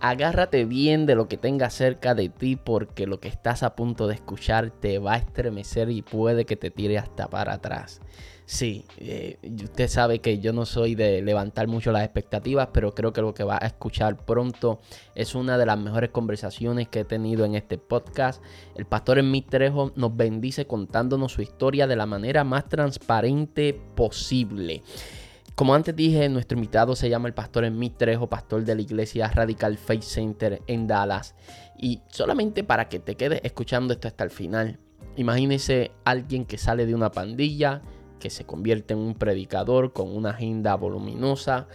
Agárrate bien de lo que tenga cerca de ti porque lo que estás a punto de escuchar te va a estremecer y puede que te tire hasta para atrás. Sí, eh, usted sabe que yo no soy de levantar mucho las expectativas, pero creo que lo que va a escuchar pronto es una de las mejores conversaciones que he tenido en este podcast. El pastor en Trejo nos bendice contándonos su historia de la manera más transparente posible. Como antes dije, nuestro invitado se llama el pastor Emmy Trejo, pastor de la iglesia Radical Faith Center en Dallas. Y solamente para que te quedes escuchando esto hasta el final, imagínese alguien que sale de una pandilla, que se convierte en un predicador con una agenda voluminosa,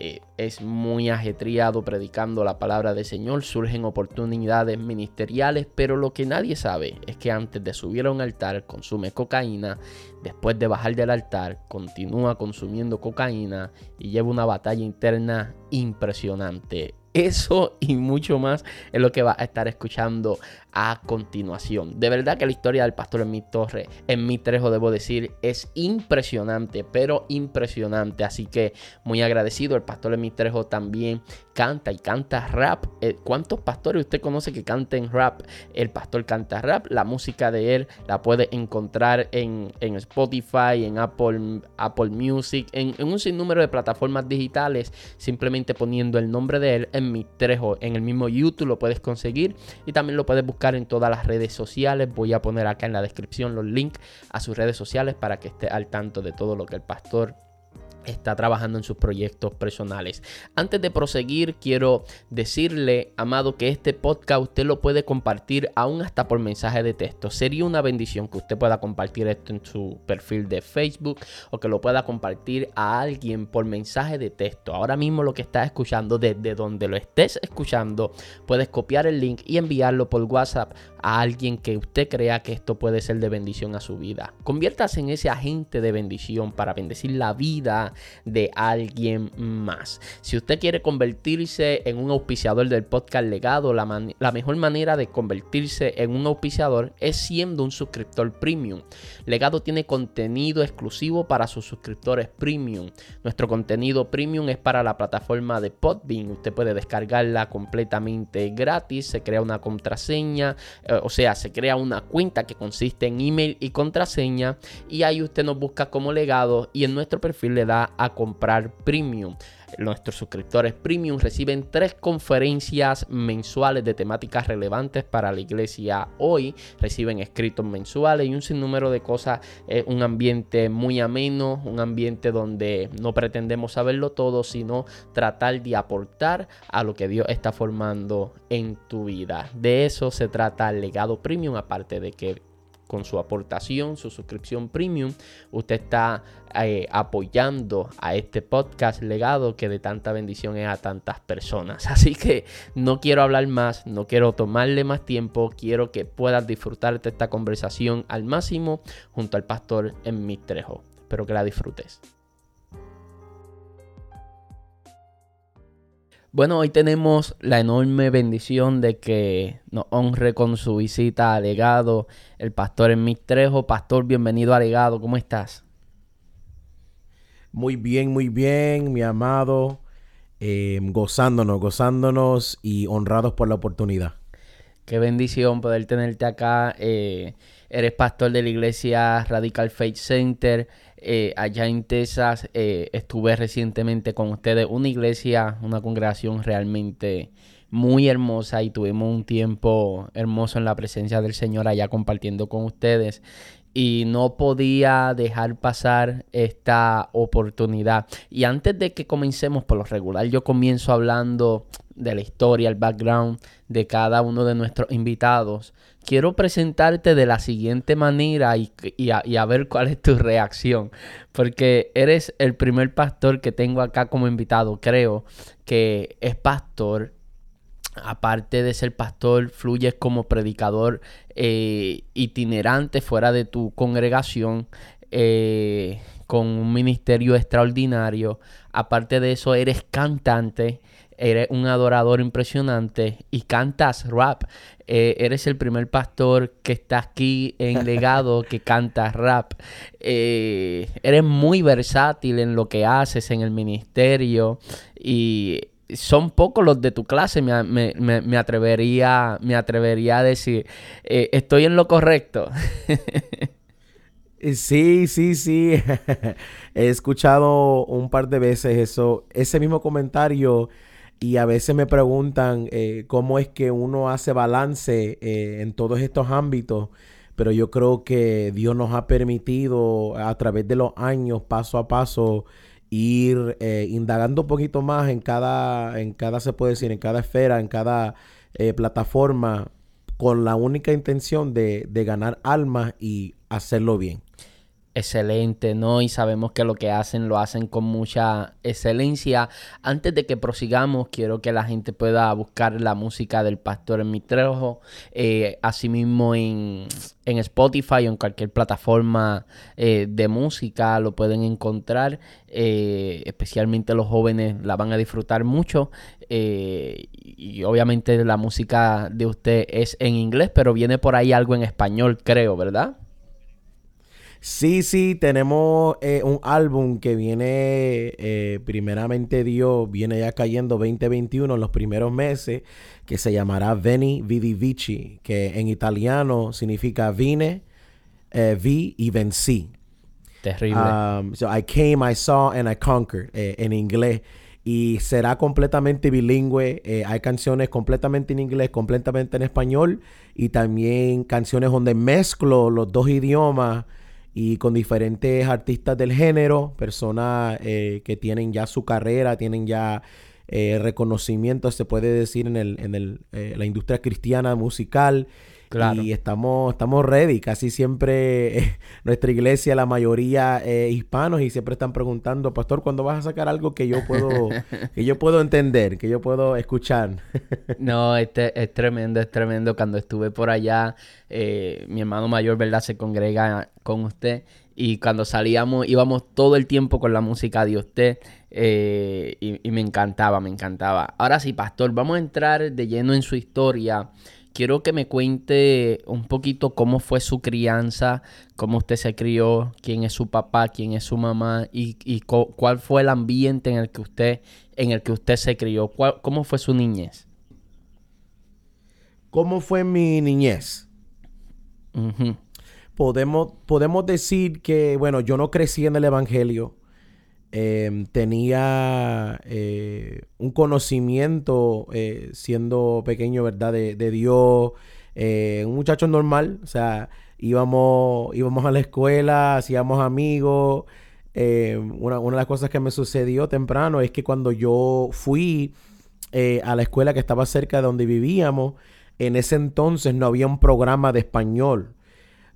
eh, es muy ajetreado predicando la palabra del Señor, surgen oportunidades ministeriales, pero lo que nadie sabe es que antes de subir a un altar consume cocaína, después de bajar del altar continúa consumiendo cocaína y lleva una batalla interna impresionante. Eso y mucho más es lo que va a estar escuchando a continuación. De verdad que la historia del pastor en mi torre, en mi trejo, debo decir, es impresionante, pero impresionante. Así que muy agradecido. El pastor en mi trejo también canta y canta rap. Eh, ¿Cuántos pastores usted conoce que canten rap? El pastor canta rap. La música de él la puede encontrar en, Spotify, en Apple, Apple Music, en, en, un sinnúmero de plataformas digitales. Simplemente poniendo el nombre de él en mi trejo. En el mismo YouTube lo puedes conseguir y también lo puedes buscar en todas las redes sociales. Voy a poner acá en la descripción los links a sus redes sociales para que esté al tanto de todo lo que el pastor está trabajando en sus proyectos personales. Antes de proseguir, quiero decirle, amado, que este podcast usted lo puede compartir aún hasta por mensaje de texto. Sería una bendición que usted pueda compartir esto en su perfil de Facebook o que lo pueda compartir a alguien por mensaje de texto. Ahora mismo lo que estás escuchando, desde donde lo estés escuchando, puedes copiar el link y enviarlo por WhatsApp a alguien que usted crea que esto puede ser de bendición a su vida. Conviértase en ese agente de bendición para bendecir la vida de alguien más. Si usted quiere convertirse en un auspiciador del podcast legado, la, mejor manera de convertirse en un auspiciador es siendo un suscriptor premium. Legado tiene contenido exclusivo para sus suscriptores premium. Nuestro contenido premium es para la plataforma de Podbean. Usted puede descargarla completamente gratis. Se crea una contraseña, eh, o sea, se crea una cuenta que consiste en email y contraseña. Y ahí usted nos busca como legado y en nuestro perfil le da a comprar premium. Nuestros suscriptores premium reciben tres conferencias mensuales de temáticas relevantes para la iglesia hoy. Reciben escritos mensuales y un sinnúmero de cosas. un ambiente muy ameno, un ambiente donde no pretendemos saberlo todo, sino tratar de aportar a lo que Dios está formando en tu vida. De eso se trata el legado premium, aparte de que con su aportación, su suscripción premium, usted está eh, apoyando a este podcast legado que de tanta bendición es a tantas personas. Así que no quiero hablar más, no quiero tomarle más tiempo, quiero que puedas disfrutar de esta conversación al máximo junto al pastor en mi trejo. Espero que la disfrutes. Bueno, hoy tenemos la enorme bendición de que nos honre con su visita a Legado el pastor en Trejo. Pastor, bienvenido a Legado, ¿cómo estás? Muy bien, muy bien, mi amado. Em, gozándonos, gozándonos y honrados por la oportunidad. Qué bendición poder tenerte acá. Eh, eres pastor de la iglesia Radical Faith Center. Eh, allá en Texas eh, estuve recientemente con ustedes, una iglesia, una congregación realmente muy hermosa y tuvimos un tiempo hermoso en la presencia del Señor allá compartiendo con ustedes y no podía dejar pasar esta oportunidad. Y antes de que comencemos por lo regular, yo comienzo hablando de la historia, el background de cada uno de nuestros invitados quiero presentarte de la siguiente manera y, a, ver cuál es tu reacción. Porque eres el primer pastor que tengo acá como invitado, creo, que es pastor aparte de ser pastor, fluyes como predicador eh, itinerante fuera de tu congregación. Eh, con un ministerio extraordinario. Aparte de eso, eres cantante, eres un adorador impresionante y cantas rap. Eh, eres el primer pastor que está aquí en legado que canta rap. Eh, eres muy versátil en lo que haces en el ministerio y son pocos los de tu clase, me, atrevería, me atrevería a decir, eh, estoy en lo correcto. Eh, sí, sí, sí. He escuchado un par de veces eso, ese mismo comentario y a veces me preguntan eh, cómo es que uno hace balance en todos estos ámbitos, pero yo creo que Dios nos ha permitido a través de los años, paso a paso, ir indagando un poquito más en cada, en cada, se puede decir, en cada esfera, en cada plataforma, con la única intención de, de ganar almas y hacerlo bien excelente, ¿no? Y sabemos que lo que hacen lo hacen con mucha excelencia. Antes de que prosigamos, quiero que la gente pueda buscar la música del Pastor en mi trejo, eh, asimismo en, en, Spotify o en cualquier plataforma eh, de música lo pueden encontrar. Eh, especialmente los jóvenes la van a disfrutar mucho. y obviamente la música de usted es en inglés, pero viene por ahí algo en español, creo, ¿verdad? Sí, sí, tenemos eh, un álbum que viene, eh, primeramente Dios, viene ya cayendo 2021 en los primeros meses, que se llamará Veni Vidi Vici, que en italiano significa vine, eh, vi y vencí. Terrible. Um, so I came, I saw and I conquered en inglés. Y será completamente bilingüe. hay canciones completamente en inglés, completamente en español. Y también canciones donde mezclo los dos idiomas y con diferentes artistas del género, personas eh, que tienen ya su carrera, tienen ya eh, reconocimiento, se puede decir, en, el, en el, eh, la industria cristiana musical. Y estamos, estamos ready. Casi siempre nuestra iglesia, la mayoría hispanos, y siempre están preguntando, Pastor, ¿cuándo vas a sacar algo que yo puedo, que yo puedo entender, que yo puedo escuchar? no, este es tremendo, es tremendo. Cuando estuve por allá, mi hermano mayor, ¿verdad? Se congrega con usted. Y cuando salíamos, íbamos todo el tiempo con la música de usted. Eh, y, me encantaba, me encantaba. Ahora sí, pastor, vamos a entrar de lleno en su historia. Quiero que me cuente un poquito cómo fue su crianza, cómo usted se crió, quién es su papá, quién es su mamá y, cuál fue el ambiente en el que usted, en el que usted se crió. ¿Cómo fue su niñez? ¿Cómo fue mi niñez? podemos, podemos decir que, bueno, yo no crecí en el Evangelio. Em, tenía eh, un conocimiento eh, siendo pequeño, ¿verdad? De, Dios. Eh, un muchacho normal. O sea, íbamos, íbamos a la escuela, hacíamos amigos. Em, una, una, de las cosas que me sucedió temprano es que cuando yo fui a la escuela que estaba cerca de donde vivíamos, en ese entonces no había un programa de español.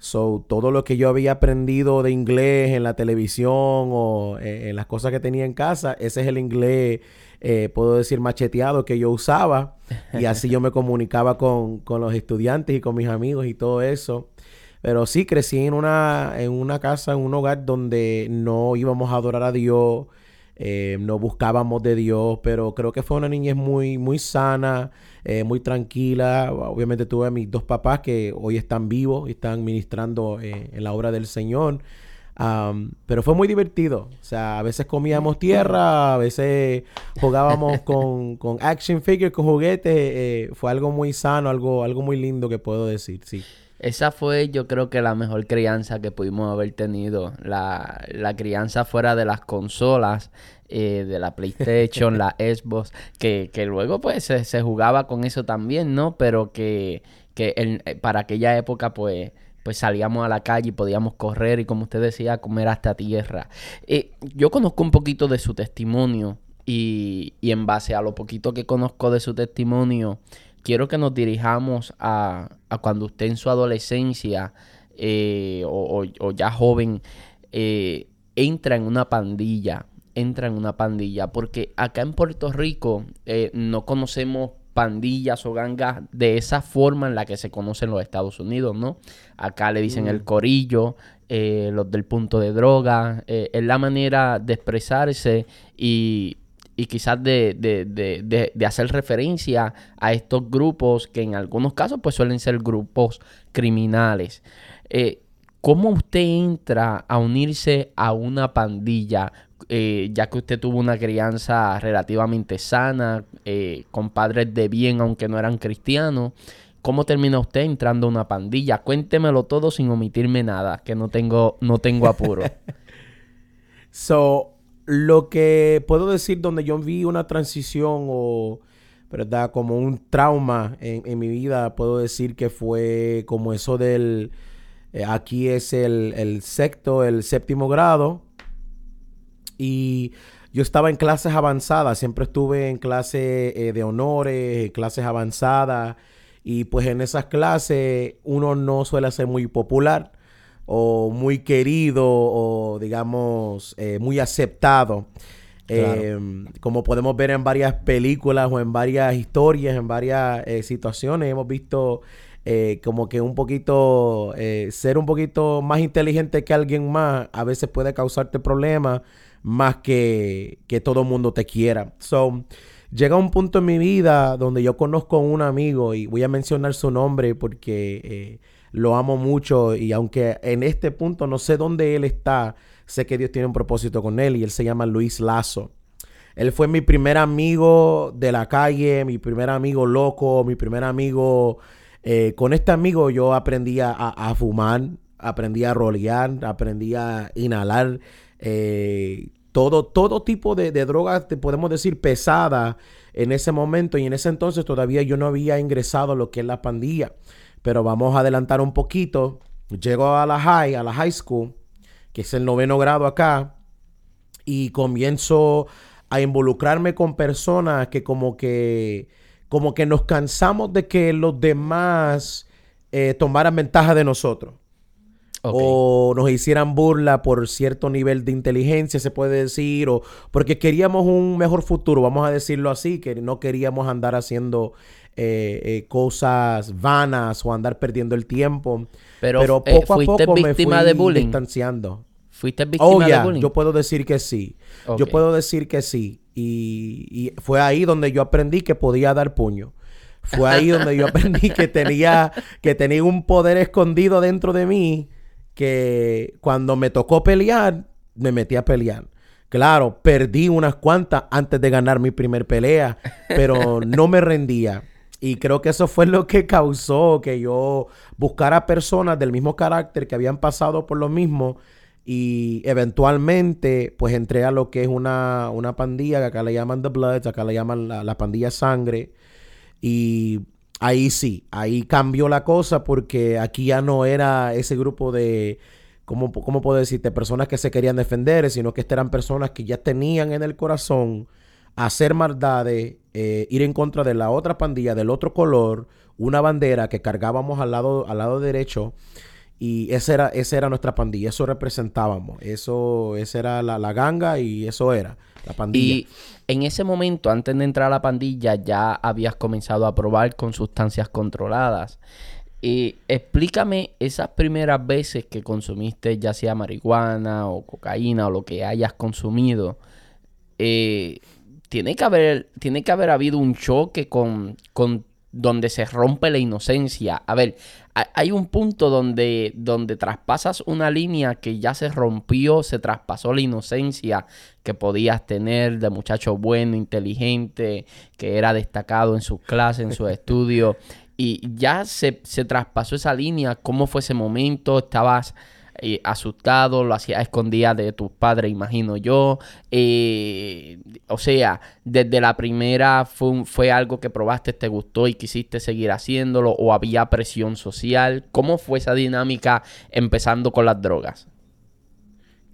So, todo lo que yo había aprendido de inglés en la televisión o eh, en las cosas que tenía en casa, ese es el inglés, eh, puedo decir, macheteado que yo usaba. Y así yo me comunicaba con, con, los estudiantes y con mis amigos y todo eso. Pero sí, crecí en una, en una casa, en un hogar donde no íbamos a adorar a Dios, eh, no buscábamos de Dios, pero creo que fue una niñez muy, muy sana, eh, muy tranquila. Obviamente tuve a mis dos papás que hoy están vivos y están ministrando eh, en la obra del Señor. pero fue muy divertido. O sea, a veces comíamos tierra, a veces jugábamos con, con action figures, con juguetes. fue algo muy sano, algo, algo muy lindo que puedo decir, sí. Esa fue yo creo que la mejor crianza que pudimos haber tenido. La, la crianza fuera de las consolas, eh, de la PlayStation, la Xbox, que, que luego pues se, jugaba con eso también, ¿no? Pero que, que eh, para aquella época pues pues salíamos a la calle y podíamos correr y como usted decía, comer hasta tierra. Eh, yo conozco un poquito de su testimonio y, y en base a lo poquito que conozco de su testimonio, quiero que nos dirijamos a, cuando usted en su adolescencia eh, o, ya joven eh, entra en una pandilla, entra en una pandilla, porque acá en Puerto Rico eh, no conocemos pandillas o gangas de esa forma en la que se conocen los Estados Unidos, ¿no? Acá le dicen el mm. corillo, eh, los del punto de droga, eh, es la manera de expresarse y, y quizás de, de, de, de, hacer referencia a estos grupos que en algunos casos pues suelen ser grupos criminales. Eh, ¿Cómo usted entra a unirse a una pandilla? Eh, ya que usted tuvo una crianza relativamente sana, eh, con padres de bien, aunque no eran cristianos. ¿Cómo termina usted entrando a una pandilla? Cuéntemelo todo sin omitirme nada, que no tengo, no tengo apuro. so, lo que puedo decir donde yo vi una transición o, ¿verdad? Como un trauma en, mi vida, puedo decir que fue como eso del eh, aquí es el, el, sexto, el séptimo grado. Y yo estaba en clases avanzadas, siempre estuve en clases eh, de honores, clases avanzadas. Y pues en esas clases uno no suele ser muy popular o muy querido o digamos eh, muy aceptado. como podemos ver en varias películas o en varias historias, en varias situaciones, hemos visto eh, como que un poquito, eh, ser un poquito más inteligente que alguien más, a veces puede causarte problemas más que que todo mundo te quiera. So, llega un punto en mi vida donde yo conozco a un amigo y voy a mencionar su nombre porque eh, lo amo mucho y aunque en este punto no sé dónde él está, sé que Dios tiene un propósito con él y él se llama Luis Lazo. Él fue mi primer amigo de la calle, mi primer amigo loco, mi primer amigo eh, con este amigo yo aprendí a, fumar, aprendí a rolear, aprendí a inhalar eh, todo, todo tipo de, drogas, podemos decir, pesadas en ese momento. Y en ese entonces todavía yo no había ingresado a lo que es la pandilla. Pero vamos a adelantar un poquito. Llego a la high, a la high school, que es el noveno grado acá, y comienzo a involucrarme con personas que como que como que nos cansamos de que los demás eh, tomaran ventaja de nosotros. O nos hicieran burla por cierto nivel de inteligencia, se puede decir, o porque queríamos un mejor futuro, vamos a decirlo así, que no queríamos andar haciendo eh, eh, cosas vanas o andar perdiendo el tiempo. Pero, poco a poco me fui de bullying? distanciando. ¿Fuiste víctima oh, de bullying? Yo puedo decir que sí. Yo puedo decir que sí. Y, fue ahí donde yo aprendí que podía dar puño. Fue ahí donde yo aprendí que tenía, que tenía un poder escondido dentro de mí que cuando me tocó pelear, me metí a pelear. Claro, perdí unas cuantas antes de ganar mi primer pelea, pero no me rendía. Y creo que eso fue lo que causó que yo buscara personas del mismo carácter que habían pasado por lo mismo y eventualmente, pues entré a lo que es una, una pandilla, que acá le llaman The Bloods, acá le llaman la, pandilla Sangre. Y ahí sí, ahí cambió la cosa porque aquí ya no era ese grupo de, ¿cómo, cómo puedo decirte? Personas que se querían defender, sino que estas eran personas que ya tenían en el corazón hacer maldades, eh, ir en contra de la otra pandilla, del otro color, una bandera que cargábamos al lado, al lado derecho. Y esa era, esa era nuestra pandilla, eso representábamos, eso, esa era la, ganga y eso era Y en ese momento, antes de entrar a la pandilla, ya habías comenzado a probar con sustancias controladas. Y explícame esas primeras veces que consumiste, ya sea marihuana o cocaína o lo que hayas consumido. Eh, tiene, que haber, tiene que haber habido un choque con, con donde se rompe la inocencia. A ver, hay un punto donde, donde traspasas una línea que ya se rompió, se traspasó la inocencia que podías tener de muchacho bueno, inteligente, que era destacado en sus clases, en sus estudios, y ya se, se traspasó esa línea. ¿Cómo fue ese momento? ¿Estabas eh, asustado, lo hacía escondida de tus padres, imagino yo. Eh, o sea, desde la primera fue, algo que probaste, te gustó y quisiste seguir haciéndolo, o había presión social. ¿Cómo fue esa dinámica empezando con las drogas?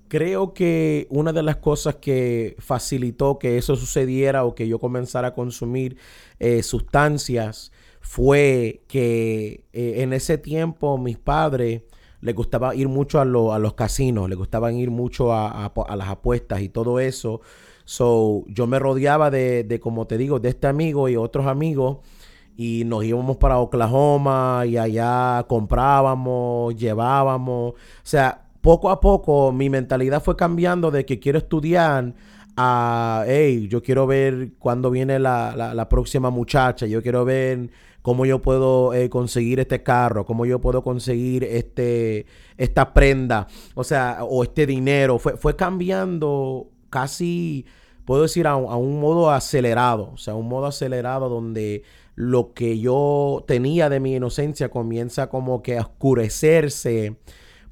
Creo que una de las cosas que facilitó que eso sucediera o que yo comenzara a consumir eh, sustancias fue que en ese tiempo mis padres le gustaba ir mucho a, a los casinos, le gustaban ir mucho a, las apuestas y todo eso. So, yo me rodeaba de, de, como te digo, de este amigo y otros amigos y nos íbamos para Oklahoma y allá comprábamos, llevábamos. O sea, poco a poco mi mentalidad fue cambiando de que quiero estudiar a, hey, yo quiero ver cuándo viene la, la, próxima muchacha, yo quiero ver cómo yo puedo eh, conseguir este carro, cómo yo puedo conseguir este, esta prenda, o sea, o este dinero. Fue, fue cambiando casi, puedo decir, a, a un modo acelerado, o sea, un modo acelerado donde lo que yo tenía de mi inocencia comienza como que a oscurecerse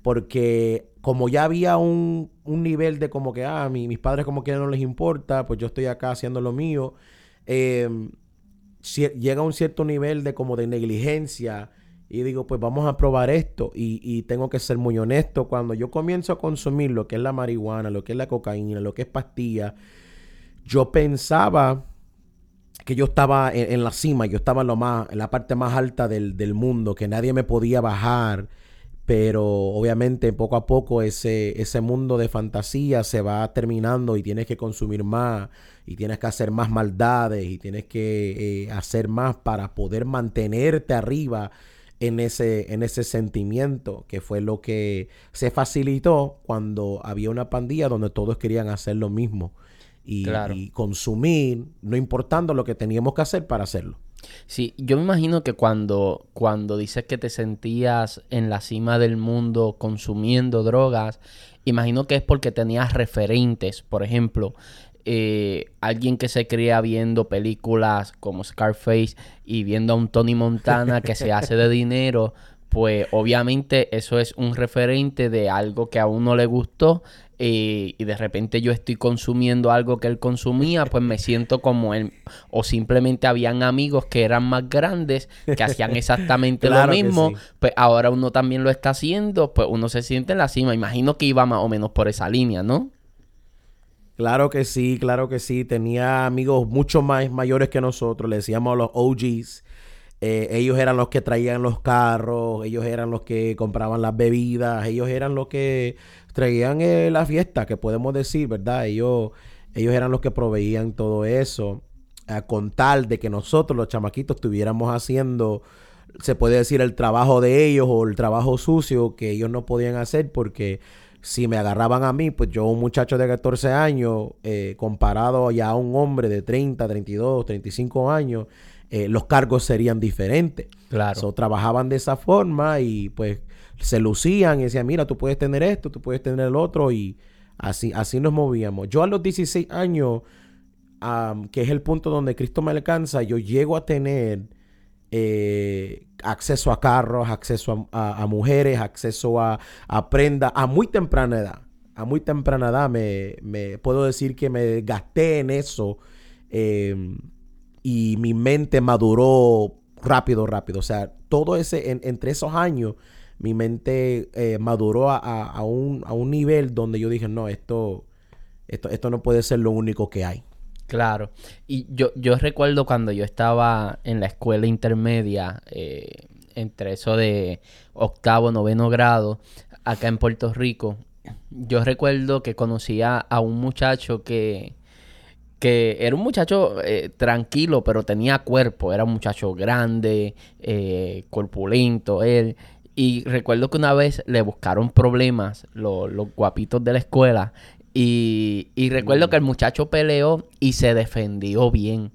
porque como ya había un, nivel de como que, ah, mis padres como que no les importa, pues yo estoy acá haciendo lo mío, em, llega a un cierto nivel de como de negligencia y digo, pues vamos a probar esto y, y, tengo que ser muy honesto, cuando yo comienzo a consumir lo que es la marihuana, lo que es la cocaína, lo que es pastilla, yo pensaba que yo estaba en, la cima, yo estaba en, lo más, en la parte más alta del, del mundo, que nadie me podía bajar pero obviamente poco a poco ese, ese mundo de fantasía se va terminando y tienes que consumir más y tienes que hacer más maldades y tienes que eh, hacer más para poder mantenerte arriba en ese, en ese sentimiento que fue lo que se facilitó cuando había una pandilla donde todos querían hacer lo mismo y, y consumir, no importando lo que teníamos que hacer para hacerlo. Sí, yo me imagino que cuando, cuando dices que te sentías en la cima del mundo consumiendo drogas, imagino que es porque tenías referentes, por ejemplo, eh, alguien que se cría viendo películas como Scarface y viendo a un Tony Montana que se hace de dinero, pues obviamente eso es un referente de algo que a uno le gustó y de repente yo estoy consumiendo algo que él consumía, pues me siento como él. O simplemente habían amigos que eran más grandes, que hacían exactamente lo mismo, pues ahora uno también lo está haciendo, pues uno se siente en la cima. Imagino que iba más o menos por esa línea, ¿no? Claro que sí, claro que sí. Tenía amigos mucho más mayores que nosotros, le decíamos a los OGs. Eh, ellos eran los que traían los carros, ellos eran los que compraban las bebidas, ellos eran los que traían eh, la fiesta, que podemos decir, ¿verdad? Ellos, ellos eran los que proveían todo eso, con tal de que nosotros, los chamaquitos, estuviéramos haciendo, se puede decir, el trabajo de ellos o el trabajo sucio que ellos no podían hacer porque si me agarraban a mí, pues yo un muchacho de 14 años, eh, comparado ya a un hombre de 30, 32, 35 años, eh, los cargos serían diferentes. Claro. trabajaban de esa forma y pues se lucían y decían, mira, tú puedes tener esto, tú puedes tener el otro y así, así nos movíamos. Yo a los 16 años, que es el punto donde Cristo me alcanza, yo llego a tener eh, acceso a carros, acceso a, mujeres, acceso a, a prendas a muy temprana edad. A muy temprana edad me, puedo decir que me gasté en eso em, y mi mente maduró rápido, rápido. O sea, todo ese, entre esos años, mi mente eh, maduró a, un, a, un, nivel donde yo dije, no, esto, esto, esto no puede ser lo único que hay. Claro. Y yo, yo recuerdo cuando yo estaba en la escuela intermedia, eh, entre eso de octavo, noveno grado, acá en Puerto Rico, yo recuerdo que conocía a un muchacho que, que era un muchacho eh, tranquilo, pero tenía cuerpo, era un muchacho grande, corpulento, él. Y recuerdo que una vez le buscaron problemas los, guapitos de la escuela. Y, y recuerdo mm. que el muchacho peleó y se defendió bien.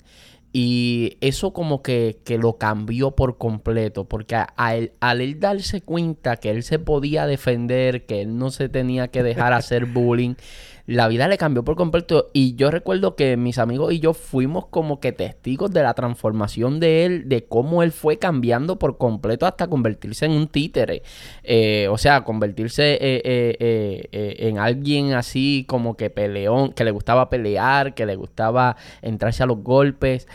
Y eso como que, que, lo cambió por completo, porque al él darse cuenta que él se podía defender, que él no se tenía que dejar hacer bullying, la vida le cambió por completo. Y yo recuerdo que mis amigos y yo fuimos como que testigos de la transformación de él, de cómo él fue cambiando por completo hasta convertirse en un títere. Eh, o sea, convertirse eh, eh, en alguien así como que peleón, que le gustaba pelear, que le gustaba entrarse a los golpes.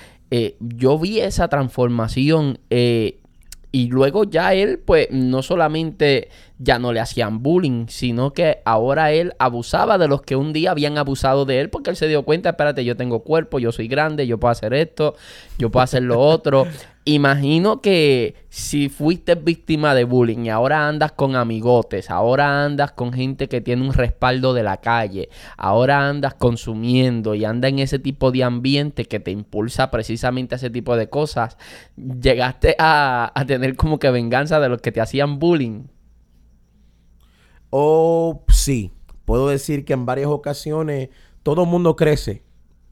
yo vi esa transformación y luego ya él, pues, no solamente ya no le hacían bullying, sino que ahora él abusaba de los que un día habían abusado de él porque él se dio cuenta, espérate, yo tengo cuerpo, yo soy grande, yo puedo hacer esto, yo puedo hacer lo otro. Imagino que si fuiste víctima de bullying y ahora andas con amigotes, ahora andas con gente que tiene un respaldo de la calle, ahora andas consumiendo y anda en ese tipo de ambiente que te impulsa precisamente a ese tipo de cosas, llegaste a, a tener como que venganza de los que te hacían bullying. Oh, sí. Puedo decir que en varias ocasiones todo el mundo crece.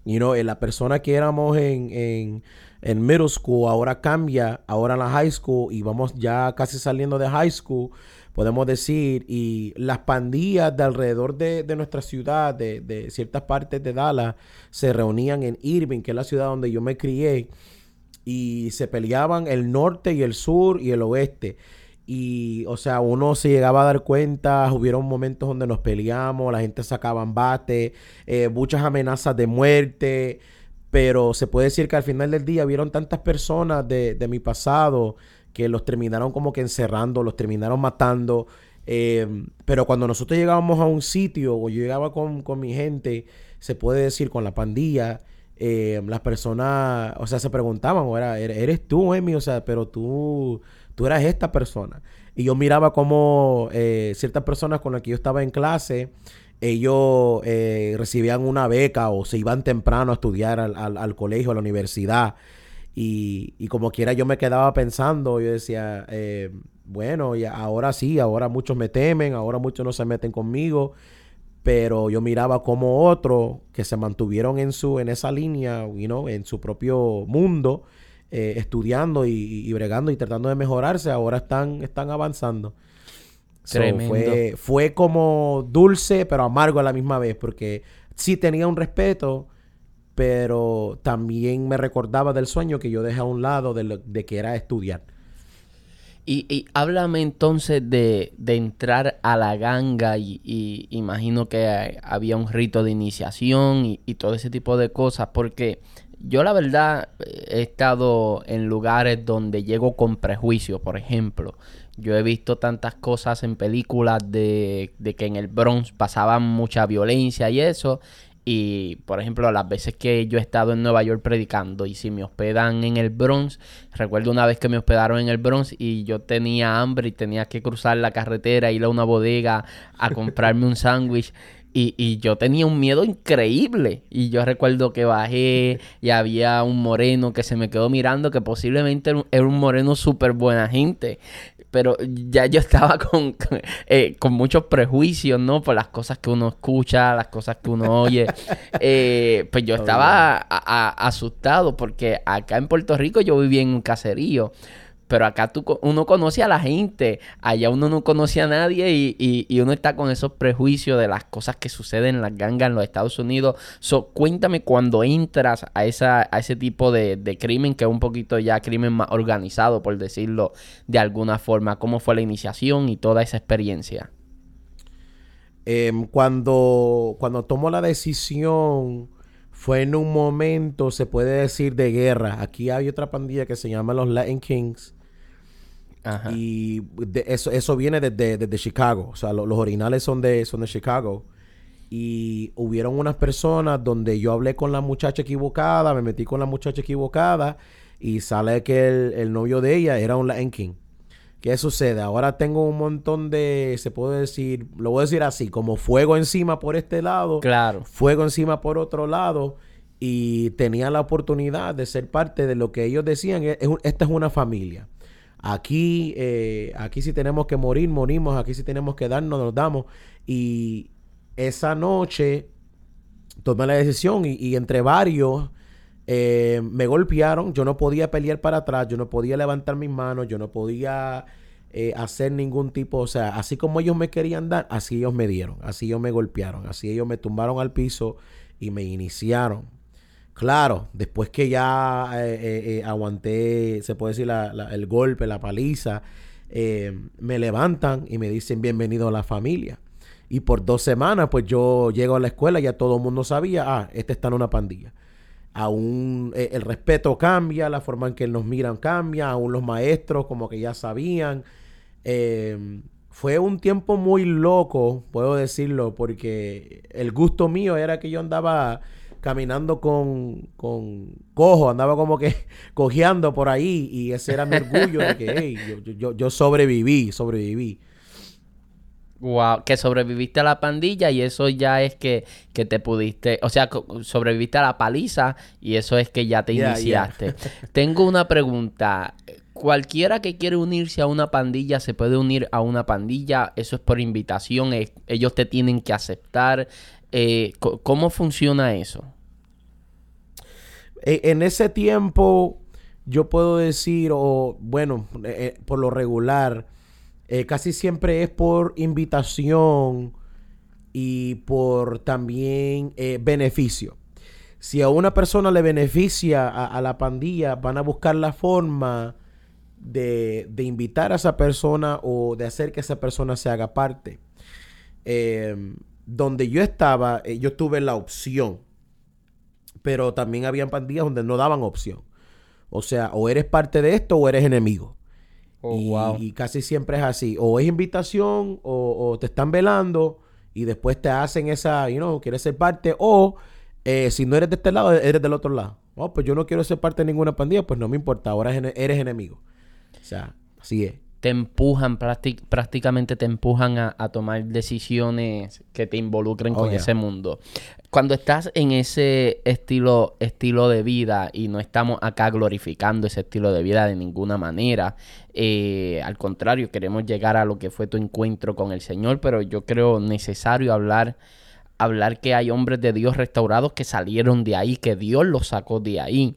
You know, la persona que éramos en, en, en, middle school ahora cambia, ahora en la high school y vamos ya casi saliendo de high school, podemos decir, y las pandillas de alrededor de, de nuestra ciudad, de, de, ciertas partes de Dallas, se reunían en Irving, que es la ciudad donde yo me crié, y se peleaban el norte y el sur y el oeste. Y, o sea, uno se llegaba a dar cuenta, hubieron momentos donde nos peleamos, la gente sacaba embate, eh, muchas amenazas de muerte, pero se puede decir que al final del día vieron tantas personas de, de mi pasado que los terminaron como que encerrando, los terminaron matando. Eh, pero cuando nosotros llegábamos a un sitio, o yo llegaba con, con mi gente, se puede decir con la pandilla, eh, las personas, o sea, se preguntaban, era, eres tú, Emi, o sea, pero tú tú eras esta persona. Y yo miraba como eh, ciertas personas con las que yo estaba en clase, ellos eh, recibían una beca o se iban temprano a estudiar al, colegio, a la universidad. Y, y, como quiera yo me quedaba pensando, yo decía, eh, bueno, y ahora sí, ahora muchos me temen, ahora muchos no se meten conmigo, pero yo miraba como otros que se mantuvieron en su en esa línea, you know, en su propio mundo, eh, estudiando y, bregando y tratando de mejorarse, ahora están, están avanzando. fue, fue como dulce, pero amargo a la misma vez, porque sí tenía un respeto, pero también me recordaba del sueño que yo dejé a un lado de, que era estudiar. Y, háblame entonces de, entrar a la ganga y, imagino que había un rito de iniciación y, y, todo ese tipo de cosas, porque yo la verdad he estado en lugares donde llego con prejuicios, por ejemplo. Yo he visto tantas cosas en películas de, de que en el Bronx pasaba mucha violencia y eso. Y, por ejemplo, las veces que yo he estado en Nueva York predicando y si me hospedan en el Bronx, recuerdo una vez que me hospedaron en el Bronx y yo tenía hambre y tenía que cruzar la carretera, ir a una bodega a comprarme un sándwich y, y, yo tenía un miedo increíble. Y yo recuerdo que bajé y había un moreno que se me quedó mirando, que posiblemente era un moreno súper buena gente. Pero ya yo estaba con, eh, con muchos prejuicios, ¿no? Por las cosas que uno escucha, las cosas que uno oye. Eh, pues yo estaba asustado porque acá en Puerto Rico yo vivía en un caserío. Pero acá tú, uno conoce a la gente, allá uno no conoce a nadie y, uno está con esos prejuicios de las cosas que suceden en las gangas en los Estados Unidos. So, cuéntame cuando entras a, esa, a ese tipo de, crimen, que es un poquito ya crimen más organizado, por decirlo de alguna forma, cómo fue la iniciación y toda esa experiencia. Em, cuando, cuando tomo la decisión fue en un momento, se puede decir, de guerra. Aquí hay otra pandilla que se llama los Latin Kings. Y eso, eso viene desde, Chicago. O sea, los originales son de, son de Chicago. Y hubieron unas personas donde yo hablé con la muchacha equivocada, me metí con la muchacha equivocada y sale que el, novio de ella era un Latin King. ¿Qué sucede? Ahora tengo un montón de, se puede decir, lo voy a decir así, como fuego encima por este lado, claro. fuego encima por otro lado, y tenía la oportunidad de ser parte de lo que ellos decían, esta es una familia. Aquí, eh, aquí si tenemos que morir, morimos, aquí si tenemos que darnos, nos damos. Y esa noche tomé la decisión y, entre varios eh, me golpearon, yo no podía pelear para atrás, yo no podía levantar mis manos, yo no podía eh, hacer ningún tipo, o sea, así como ellos me querían dar, así ellos me dieron, así ellos me golpearon, así ellos me tumbaron al piso y me iniciaron. Claro, después que ya eh, aguanté, se puede decir, el golpe, la paliza, me levantan y me dicen bienvenido a la familia. Y por dos semanas, pues yo llego a la escuela y ya todo el mundo sabía, ah, este está en una pandilla aún eh, el respeto cambia, la forma en que nos miran cambia, aún los maestros como que ya sabían. Em, fue un tiempo muy loco, puedo decirlo, porque el gusto mío era que yo andaba caminando con, con cojo, andaba como que cojeando por ahí y ese era mi orgullo de que yo, yo, sobreviví, sobreviví. Wow, que sobreviviste a la pandilla y eso ya es que, te pudiste, o sea, sobreviviste a la paliza y eso es que ya te iniciaste. Tengo una pregunta cualquiera que quiere unirse a una pandilla se puede unir a una pandilla. Eso es por invitación. ellos te tienen que aceptar. Eh, ¿Cómo funciona eso? E, en ese tiempo, yo puedo decir, o bueno, eh, eh, por lo regular, casi siempre es por invitación y por también beneficio. Si a una persona le beneficia a la pandilla, van a buscar la forma de, invitar a esa persona o de hacer que esa persona se haga parte. Em, donde yo estaba, eh, yo tuve la opción, pero también habían pandillas donde no daban opción. O sea, o eres parte de esto o eres enemigo. Oh, y, casi siempre es así. O es invitación o, te están velando y después te hacen esa, you know, quieres ser parte. O eh, si no eres de este lado, eres del otro lado. Oh, pues yo no quiero ser parte de ninguna pandilla, pues no me importa, ahora eres enemigo. O sea, así es. Te empujan, prácticamente te empujan a, tomar decisiones que te involucren con oh, ese mundo. Cuando estás en ese estilo, estilo de vida, y no estamos acá glorificando ese estilo de vida de ninguna manera, eh, al contrario, queremos llegar a lo que fue tu encuentro con el Señor, pero yo creo necesario hablar hablar que hay hombres de Dios restaurados que salieron de ahí, que Dios los sacó de ahí.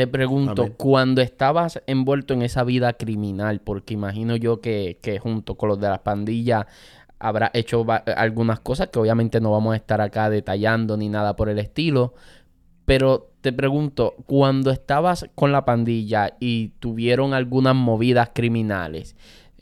Te pregunto, cuando estabas envuelto en esa vida criminal, porque imagino yo que, junto con los de las pandillas habrá hecho algunas cosas que obviamente no vamos a estar acá detallando ni nada por el estilo, pero te pregunto, cuando estabas con la pandilla y tuvieron algunas movidas criminales,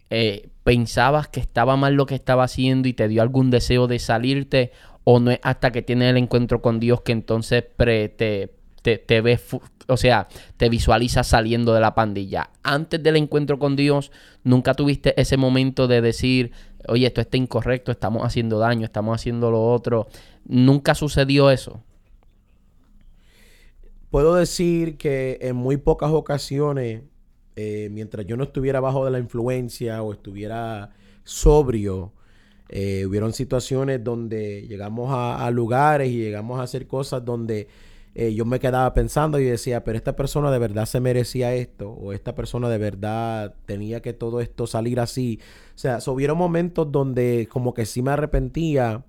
eh, ¿pensabas que estaba mal lo que estaba haciendo y te dio algún deseo de salirte? ¿O no es hasta que tienes el encuentro con Dios que entonces pre, te, te, ves, o sea, te visualizas saliendo de la pandilla. Antes del encuentro con Dios, nunca tuviste ese momento de decir, oye, esto está incorrecto, estamos haciendo daño, estamos haciendo lo otro. Nunca sucedió eso. Puedo decir que en muy pocas ocasiones, eh, mientras yo no estuviera bajo de la influencia o estuviera sobrio, eh, hubieron situaciones donde llegamos a, lugares y llegamos a hacer cosas donde eh, yo me quedaba pensando y decía, pero esta persona de verdad se merecía esto, o esta persona de verdad tenía que todo esto salir así. O sea, hubieron momentos donde como que sí me arrepentía,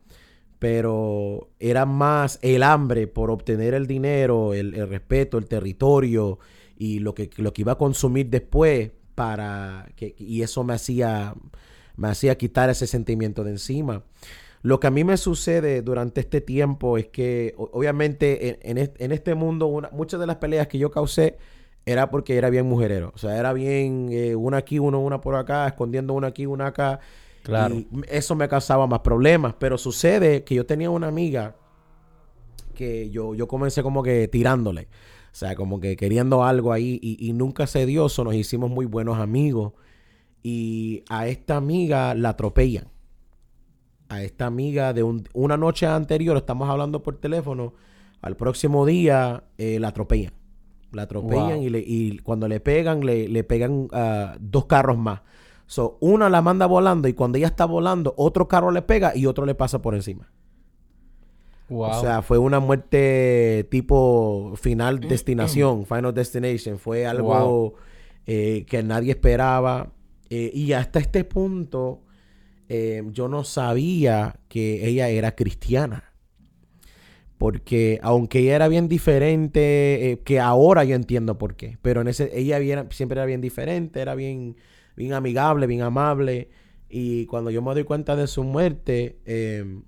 pero era más el hambre por obtener el dinero, el, respeto, el territorio y lo que, lo que iba a consumir después para que, y eso me hacía, me hacía quitar ese sentimiento de encima. Lo que a mí me sucede durante este tiempo es que, obviamente, en, este mundo, muchas de las peleas que yo causé era porque era bien mujerero. O sea, era bien eh, una aquí, uno, una por acá, escondiendo una aquí, una acá. Claro. Y eso me causaba más problemas. Pero sucede que yo tenía una amiga que yo, yo comencé como que tirándole. O sea, como que queriendo algo ahí y, y nunca se dio. Eso nos hicimos muy buenos amigos. Y a esta amiga la atropellan a esta amiga de una noche anterior, estamos hablando por teléfono, al próximo día eh, la atropellan. La atropellan y, cuando le pegan, le, pegan uh, dos carros más. So, una la manda volando y cuando ella está volando, otro carro le pega y otro le pasa por encima. O sea, fue una muerte tipo final destinación, final destination. Fue algo eh, que nadie esperaba. Eh, y hasta este punto, Em, yo no sabía que ella era cristiana. Porque aunque ella era bien diferente, eh, que ahora yo entiendo por qué, pero en ese, ella siempre era bien diferente, era bien, bien amigable, bien amable. Y cuando yo me doy cuenta de su muerte, em,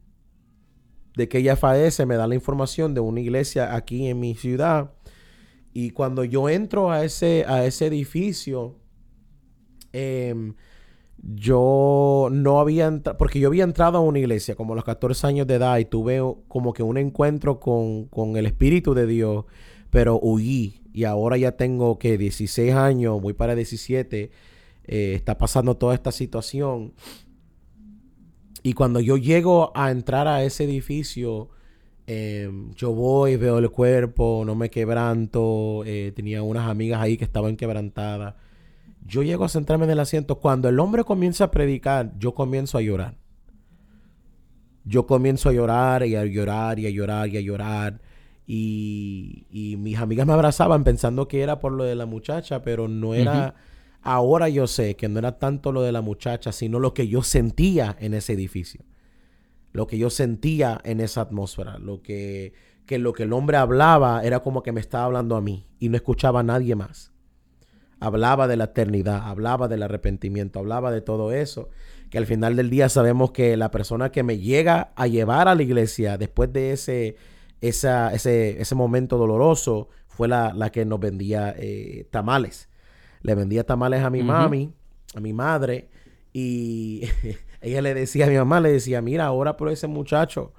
de que ella fallece, me da la información de una iglesia aquí en mi ciudad. Y cuando yo entro a ese, a ese edificio, eh, yo no había entrado, porque yo había entrado a una iglesia como a los 14 años de edad y tuve como que un encuentro con, el Espíritu de Dios, pero huí y ahora ya tengo que 16 años, voy para 17, eh, está pasando toda esta situación Y cuando yo llego a entrar a ese edificio, em, yo voy, veo el cuerpo, no me quebranto, eh, tenía unas amigas ahí que estaban quebrantadas. Yo llego a sentarme en el asiento. Cuando el hombre comienza a predicar, yo comienzo a llorar. Yo comienzo a llorar y a llorar y a llorar y a llorar. Y, y mis amigas me abrazaban pensando que era por lo de la muchacha, pero no era... Ahora yo sé que no era tanto lo de la muchacha, sino lo que yo sentía en ese edificio. Lo que yo sentía en esa atmósfera. Lo que, que lo que el hombre hablaba era como que me estaba hablando a mí y no escuchaba a nadie más. Hablaba de la eternidad, hablaba del arrepentimiento, hablaba de todo eso. Que al final del día sabemos que la persona que me llega a llevar a la iglesia después de ese, esa, ese, ese momento doloroso fue la, la que nos vendía eh, tamales le vendía tamales a mi mami, a mi madre, y ella le decía a mi mamá, le decía, mira, ahora por ese muchacho,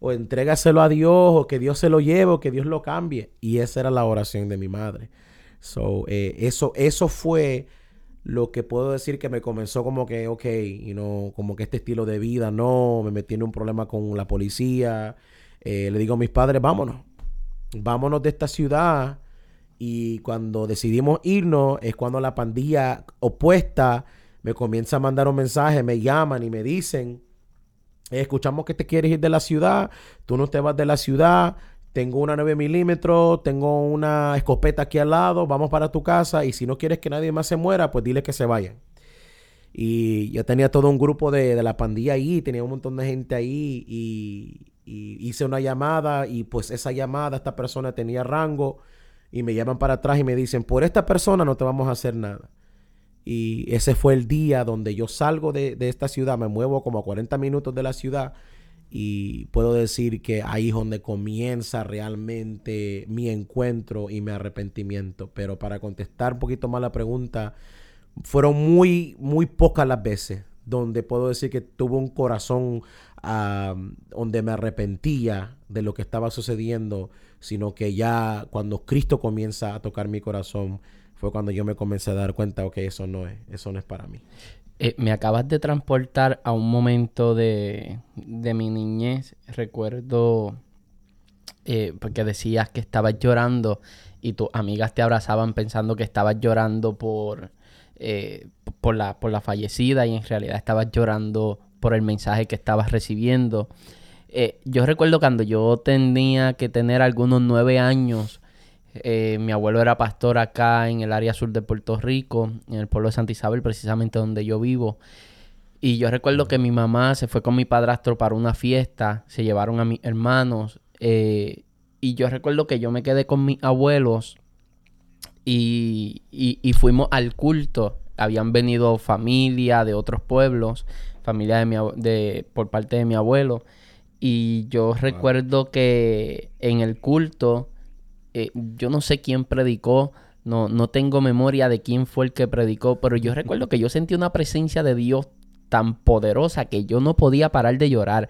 o entrégaselo a Dios, o que Dios se lo lleve, o que Dios lo cambie. Y esa era la oración de mi madre. So, eh, eso, eso fue lo que puedo decir que me comenzó como que, ok, y no como que este estilo de vida, no, me metí en un problema con la policía. Eh, le digo a mis padres, vámonos, vámonos de esta ciudad y cuando decidimos irnos es cuando la pandilla opuesta me comienza a mandar un mensaje, me llaman y me dicen, escuchamos que te quieres ir de la ciudad, tú no te vas de la ciudad, tengo una 9 milímetros, tengo una escopeta aquí al lado, vamos para tu casa y si no quieres que nadie más se muera, pues dile que se vayan. Y yo tenía todo un grupo de, la pandilla ahí, tenía un montón de gente ahí y, y hice una llamada y pues esa llamada, esta persona tenía rango y me llaman para atrás y me dicen, por esta persona no te vamos a hacer nada. Y ese fue el día donde yo salgo de, esta ciudad, me muevo como a 40 minutos de la ciudad y puedo decir que ahí es donde comienza realmente mi encuentro y mi arrepentimiento. Pero para contestar un poquito más la pregunta, fueron muy, muy pocas las veces donde puedo decir que tuve un corazón donde me arrepentía de lo que estaba sucediendo, sino que ya cuando Cristo comienza a tocar mi corazón, fue cuando yo me comencé a dar cuenta, ok, eso no es, eso no es para mí. Eh, me acabas de transportar a un momento de, mi niñez. Recuerdo eh, porque decías que estabas llorando y tus amigas te abrazaban pensando que estabas llorando por, eh, por, la, por la fallecida y en realidad estabas llorando por el mensaje que estabas recibiendo. Eh, yo recuerdo cuando yo tenía que tener algunos nueve años, eh, mi abuelo era pastor acá en el área sur de Puerto Rico, en el pueblo de Santa Isabel, precisamente donde yo vivo. Y yo recuerdo que mi mamá se fue con mi padrastro para una fiesta, se llevaron a mis hermanos. y yo recuerdo que yo me quedé con mis abuelos y, fuimos al culto. Habían venido familia de otros pueblos, familia de mi, de, por parte de mi abuelo. Y yo recuerdo que en el culto, eh, yo no sé quién predicó, no, no tengo memoria de quién fue el que predicó, pero yo recuerdo que yo sentí una presencia de Dios tan poderosa que yo no podía parar de llorar.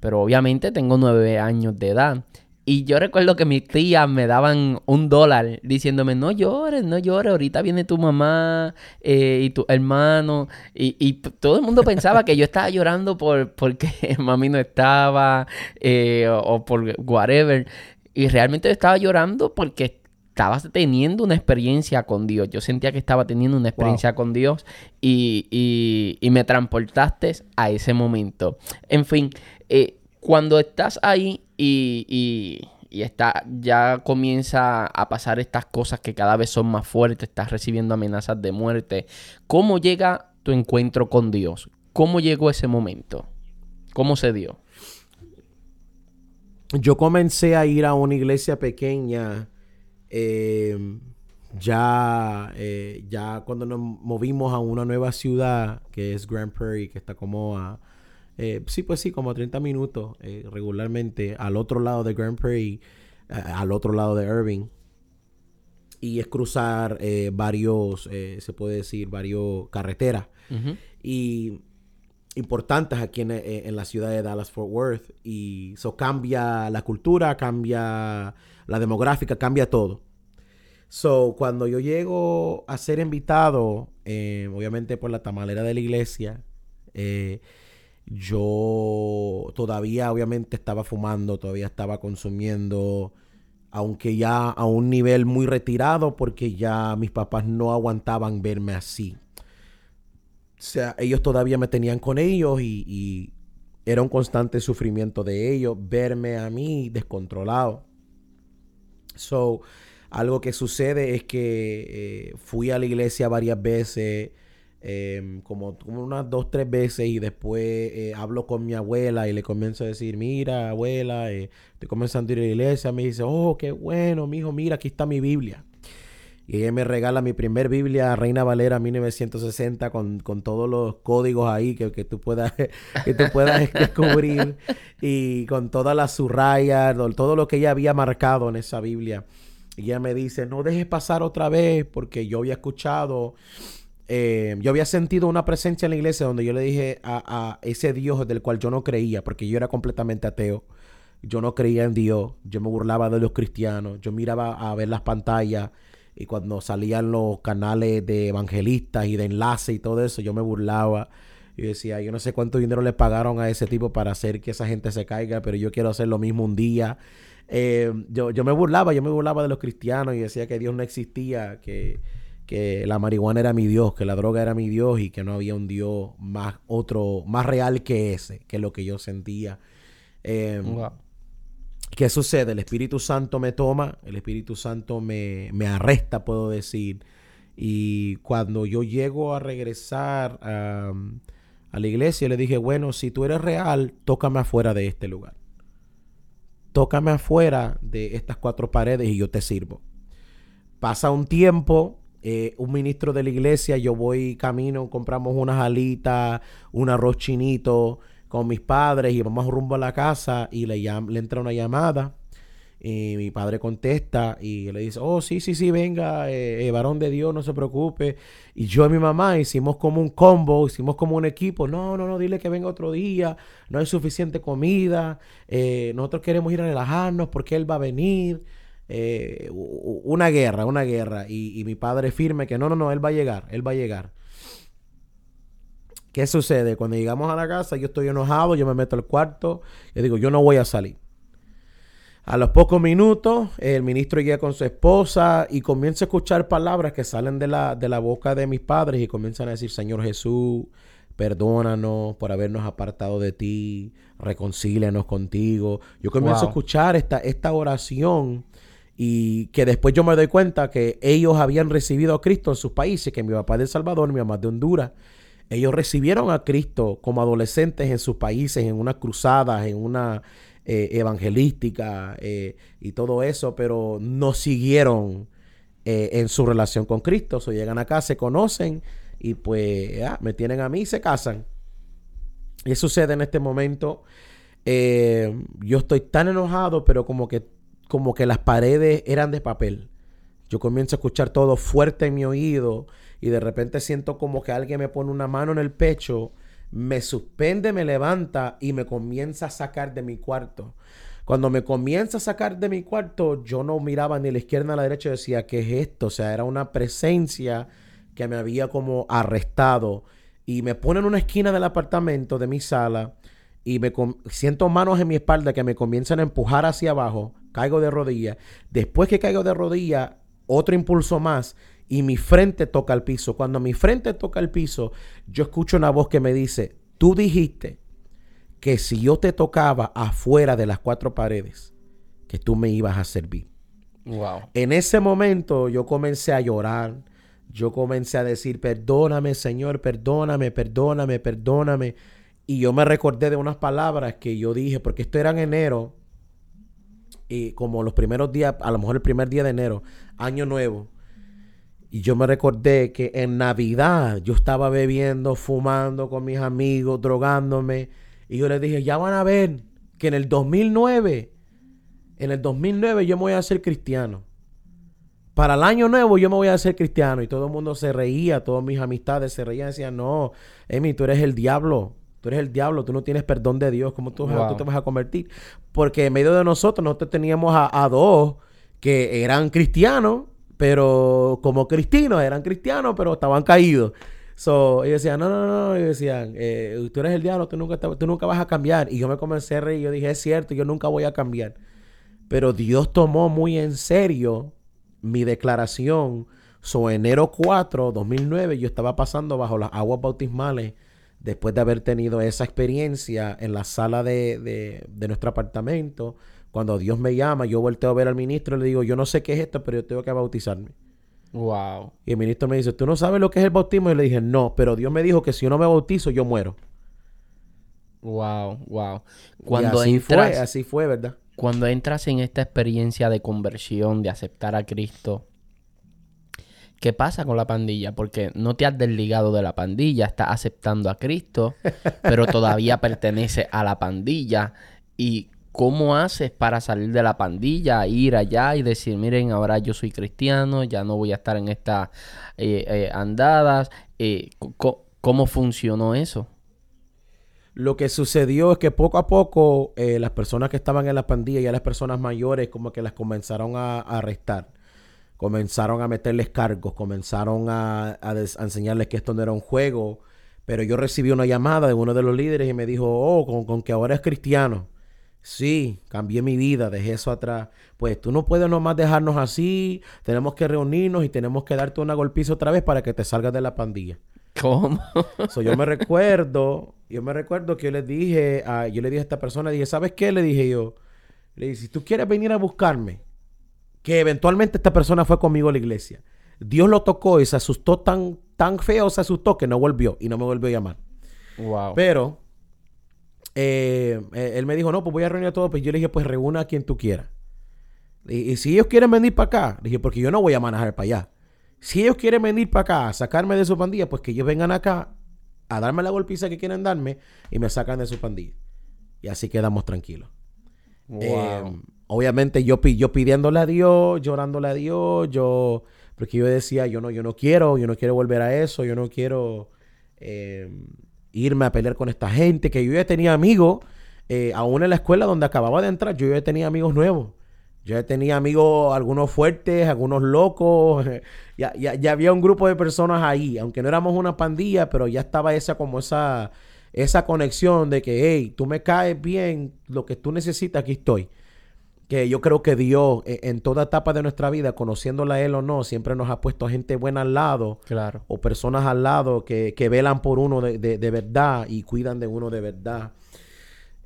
Pero obviamente tengo nueve años de edad. Y yo recuerdo que mis tías me daban un dólar diciéndome, no llores, no llores, ahorita viene tu mamá eh, y tu hermano. Y, todo el mundo pensaba que yo estaba llorando por porque mami no estaba eh, o, por whatever. Y realmente estaba llorando porque estaba teniendo una experiencia con Dios. Yo sentía que estaba teniendo una experiencia con Dios y, y, me transportaste a ese momento. En fin, eh, cuando estás ahí y, y, está, ya comienza a pasar estas cosas que cada vez son más fuertes, estás recibiendo amenazas de muerte, ¿cómo llega tu encuentro con Dios? ¿Cómo llegó ese momento? ¿Cómo se dio? Yo comencé a ir a una iglesia pequeña eh, ya, eh, ya cuando nos movimos a una nueva ciudad que es Grand Prairie, que está como a eh, sí, pues sí, como 30 minutos regularmente al otro lado de Grand Prairie, al otro lado de Irving. Y es cruzar varios, se puede decir, varios carreteras. Y importantes aquí en, la ciudad de Dallas Fort Worth y eso cambia la cultura, cambia la demográfica, cambia todo. So, cuando yo llego a ser invitado, obviamente por la tamalera de la iglesia, yo todavía obviamente estaba fumando, todavía estaba consumiendo, aunque ya a un nivel muy retirado porque ya mis papás no aguantaban verme así. Sea, ellos todavía me tenían con ellos y, era un constante sufrimiento de ellos verme a mí descontrolado. So, algo que sucede es que eh, fui a la iglesia varias veces, em, como, unas dos, tres veces, y después eh, hablo con mi abuela y le comienzo a decir, mira, abuela, eh, estoy comenzando a ir a la iglesia. Me dice, oh, qué bueno, mi hijo, mira, aquí está mi Biblia. Y ella me regala mi primer Biblia, Reina Valera 1960, con, con todos los códigos ahí que, que tú puedas, que tú puedas descubrir. Y con todas las surrayas, todo lo que ella había marcado en esa Biblia. Y ella me dice, no dejes pasar otra vez, porque yo había escuchado, eh, yo había sentido una presencia en la iglesia donde yo le dije a, a ese Dios del cual yo no creía, porque yo era completamente ateo. Yo no creía en Dios, yo me burlaba de los cristianos, yo miraba a ver las pantallas y cuando salían los canales de evangelistas y de enlace y todo eso, yo me burlaba. Y decía, yo no sé cuánto dinero le pagaron a ese tipo para hacer que esa gente se caiga, pero yo quiero hacer lo mismo un día. Eh, yo, yo me burlaba, yo me burlaba de los cristianos y decía que Dios no existía, que, que la marihuana era mi Dios, que la droga era mi Dios y que no había un Dios más otro, más real que ese, que lo que yo sentía. Eh, ¿Qué sucede? El Espíritu Santo me toma, el Espíritu Santo me, arresta, puedo decir. Y cuando yo llego a regresar a, la iglesia, le dije, bueno, si tú eres real, tócame afuera de este lugar. Tócame afuera de estas cuatro paredes y yo te sirvo. Pasa un tiempo, eh, un ministro de la iglesia, yo voy camino, compramos unas alitas, un arroz chinito, con mis padres y vamos rumbo a la casa y le, le entra una llamada y mi padre contesta y le dice, oh, sí, sí, sí, venga, eh, eh, varón de Dios, no se preocupe. Y yo y mi mamá hicimos como un combo, hicimos como un equipo. No, no, no, dile que venga otro día, no hay suficiente comida, eh, nosotros queremos ir a relajarnos porque él va a venir. una guerra, una guerra. Y, y mi padre firme que no, no, no, él va a llegar, él va a llegar. ¿Qué sucede? Cuando llegamos a la casa, yo estoy enojado, yo me meto al cuarto y digo, yo no voy a salir. A los pocos minutos, el ministro llega con su esposa y comienza a escuchar palabras que salen de la, de la boca de mis padres y comienzan a decir, Señor Jesús, perdónanos por habernos apartado de ti, reconcílianos contigo. Yo comienzo a escuchar esta, esta oración y que después yo me doy cuenta que ellos habían recibido a Cristo en sus países, que mi papá es de El Salvador, mi mamá de Honduras, ellos recibieron a Cristo como adolescentes en sus países, en unas cruzadas, en una eh, evangelística eh, y todo eso, pero no siguieron eh, en su relación con Cristo. O llegan acá, se conocen y pues me tienen a mí y se casan. Y sucede en este momento. yo estoy tan enojado, pero como que, como que las paredes eran de papel. Yo comienzo a escuchar todo fuerte en mi oído y de repente siento como que alguien me pone una mano en el pecho, me suspende, me levanta y me comienza a sacar de mi cuarto. Cuando me comienza a sacar de mi cuarto, yo no miraba ni a la izquierda ni a la derecha, decía, ¿qué es esto? O sea, era una presencia que me había como arrestado. Y me pone en una esquina del apartamento, de mi sala, y me siento manos en mi espalda que me comienzan a empujar hacia abajo, caigo de rodillas. Después que caigo de rodillas, otro impulso más y mi frente toca el piso. Cuando mi frente toca el piso, yo escucho una voz que me dice, tú dijiste que si yo te tocaba afuera de las cuatro paredes, que tú me ibas a servir. Wow. En ese momento yo comencé a llorar. Yo comencé a decir, perdóname, Señor, perdóname, perdóname, perdóname. Y yo me recordé de unas palabras que yo dije, porque esto era en enero, y como los primeros días, a lo mejor el primer día de enero, año nuevo. Y yo me recordé que en Navidad yo estaba bebiendo, fumando con mis amigos, drogándome. Y yo les dije, ya van a ver que en el 2009, en el 2009 yo me voy a hacer cristiano. Para el año nuevo yo me voy a hacer cristiano. Y todo el mundo se reía, todas mis amistades se reían decían, no, Emi, tú eres el diablo. Tú eres el diablo, tú no tienes perdón de Dios. ¿Cómo tú, tú te vas a convertir? Porque en medio de nosotros, nosotros teníamos a, a dos que eran cristianos pero como cristianos, eran cristianos, pero estaban caídos. So, ellos decían, no, no, no, ellos decían, eh, tú eres el diablo, tú nunca, tú nunca vas a cambiar. Y yo me comencé a reír y yo dije, es cierto, yo nunca voy a cambiar. Pero Dios tomó muy en serio mi declaración. So, enero 4, 2009, yo estaba pasando bajo las aguas bautismales después de haber tenido esa experiencia en la sala de, de, nuestro apartamento. Cuando Dios me llama, yo volteo a ver al ministro y le digo, yo no sé qué es esto, pero yo tengo que bautizarme. Wow. Y el ministro me dice, ¿tú no sabes lo que es el bautismo? Y le dije, no, pero Dios me dijo que si yo no me bautizo, yo muero. Wow, wow. Cuando así fue, así fue, ¿verdad? Cuando entras en esta experiencia de conversión, de aceptar a Cristo, ¿qué pasa con la pandilla? Porque no te has desligado de la pandilla, estás aceptando a Cristo, pero todavía pertenece a la pandilla. ¿Y cómo haces para salir de la pandilla, ir allá y decir, miren, ahora yo soy cristiano, ya no voy a estar en estas eh, eh, andadas? Eh, ¿Cómo funcionó eso? Lo que sucedió es que poco a poco las personas que estaban en la pandilla, y las personas mayores, como que las comenzaron a, arrestar. Comenzaron a meterles cargos, comenzaron a, enseñarles que esto no era un juego. Pero yo recibí una llamada de uno de los líderes y me dijo, oh, con, con que ahora es cristiano. Sí, cambié mi vida, dejé eso atrás. Pues tú no puedes nomás dejarnos así, tenemos que reunirnos y tenemos que darte una golpiza otra vez para que te salgas de la pandilla. ¿Cómo? yo me recuerdo, yo me recuerdo que yo le dije a, yo le dije a esta persona, dije, ¿sabes qué? Le dije yo, le dije, si tú quieres venir a buscarme, que eventualmente esta persona fue conmigo a la iglesia. Dios lo tocó y se asustó tan, tan feo, se asustó que no volvió y no me volvió a llamar. Wow. Pero eh, eh, él me dijo, no, pues voy a reunir a todos. Pues yo le dije, pues reúna a quien tú quieras. Y, y si ellos quieren venir para acá, le dije, porque yo no voy a manejar para allá. Si ellos quieren venir para acá a sacarme de su pandilla, pues que ellos vengan acá a darme la golpiza que quieren darme y me sacan de su pandilla. Y así quedamos tranquilos. Eh, obviamente yo, yo pidiéndole a Dios, llorándole a Dios, yo, porque yo decía, yo no, yo no quiero, yo no quiero volver a eso, yo no quiero eh, irme a pelear con esta gente, que yo ya tenía amigos, eh, aún en la escuela donde acababa de entrar, yo ya tenía amigos nuevos. Yo tenía amigos, algunos fuertes, algunos locos. ya, ya, había un grupo de personas ahí, aunque no éramos una pandilla, pero ya estaba esa como esa, esa conexión de que, hey, tú me caes bien, lo que tú necesitas, aquí estoy. Que yo creo que Dios, e, en toda etapa de nuestra vida, conociéndola a Él o no, siempre nos ha puesto gente buena al lado. Claro. O personas al lado que, que velan por uno de, de verdad y cuidan de uno de verdad.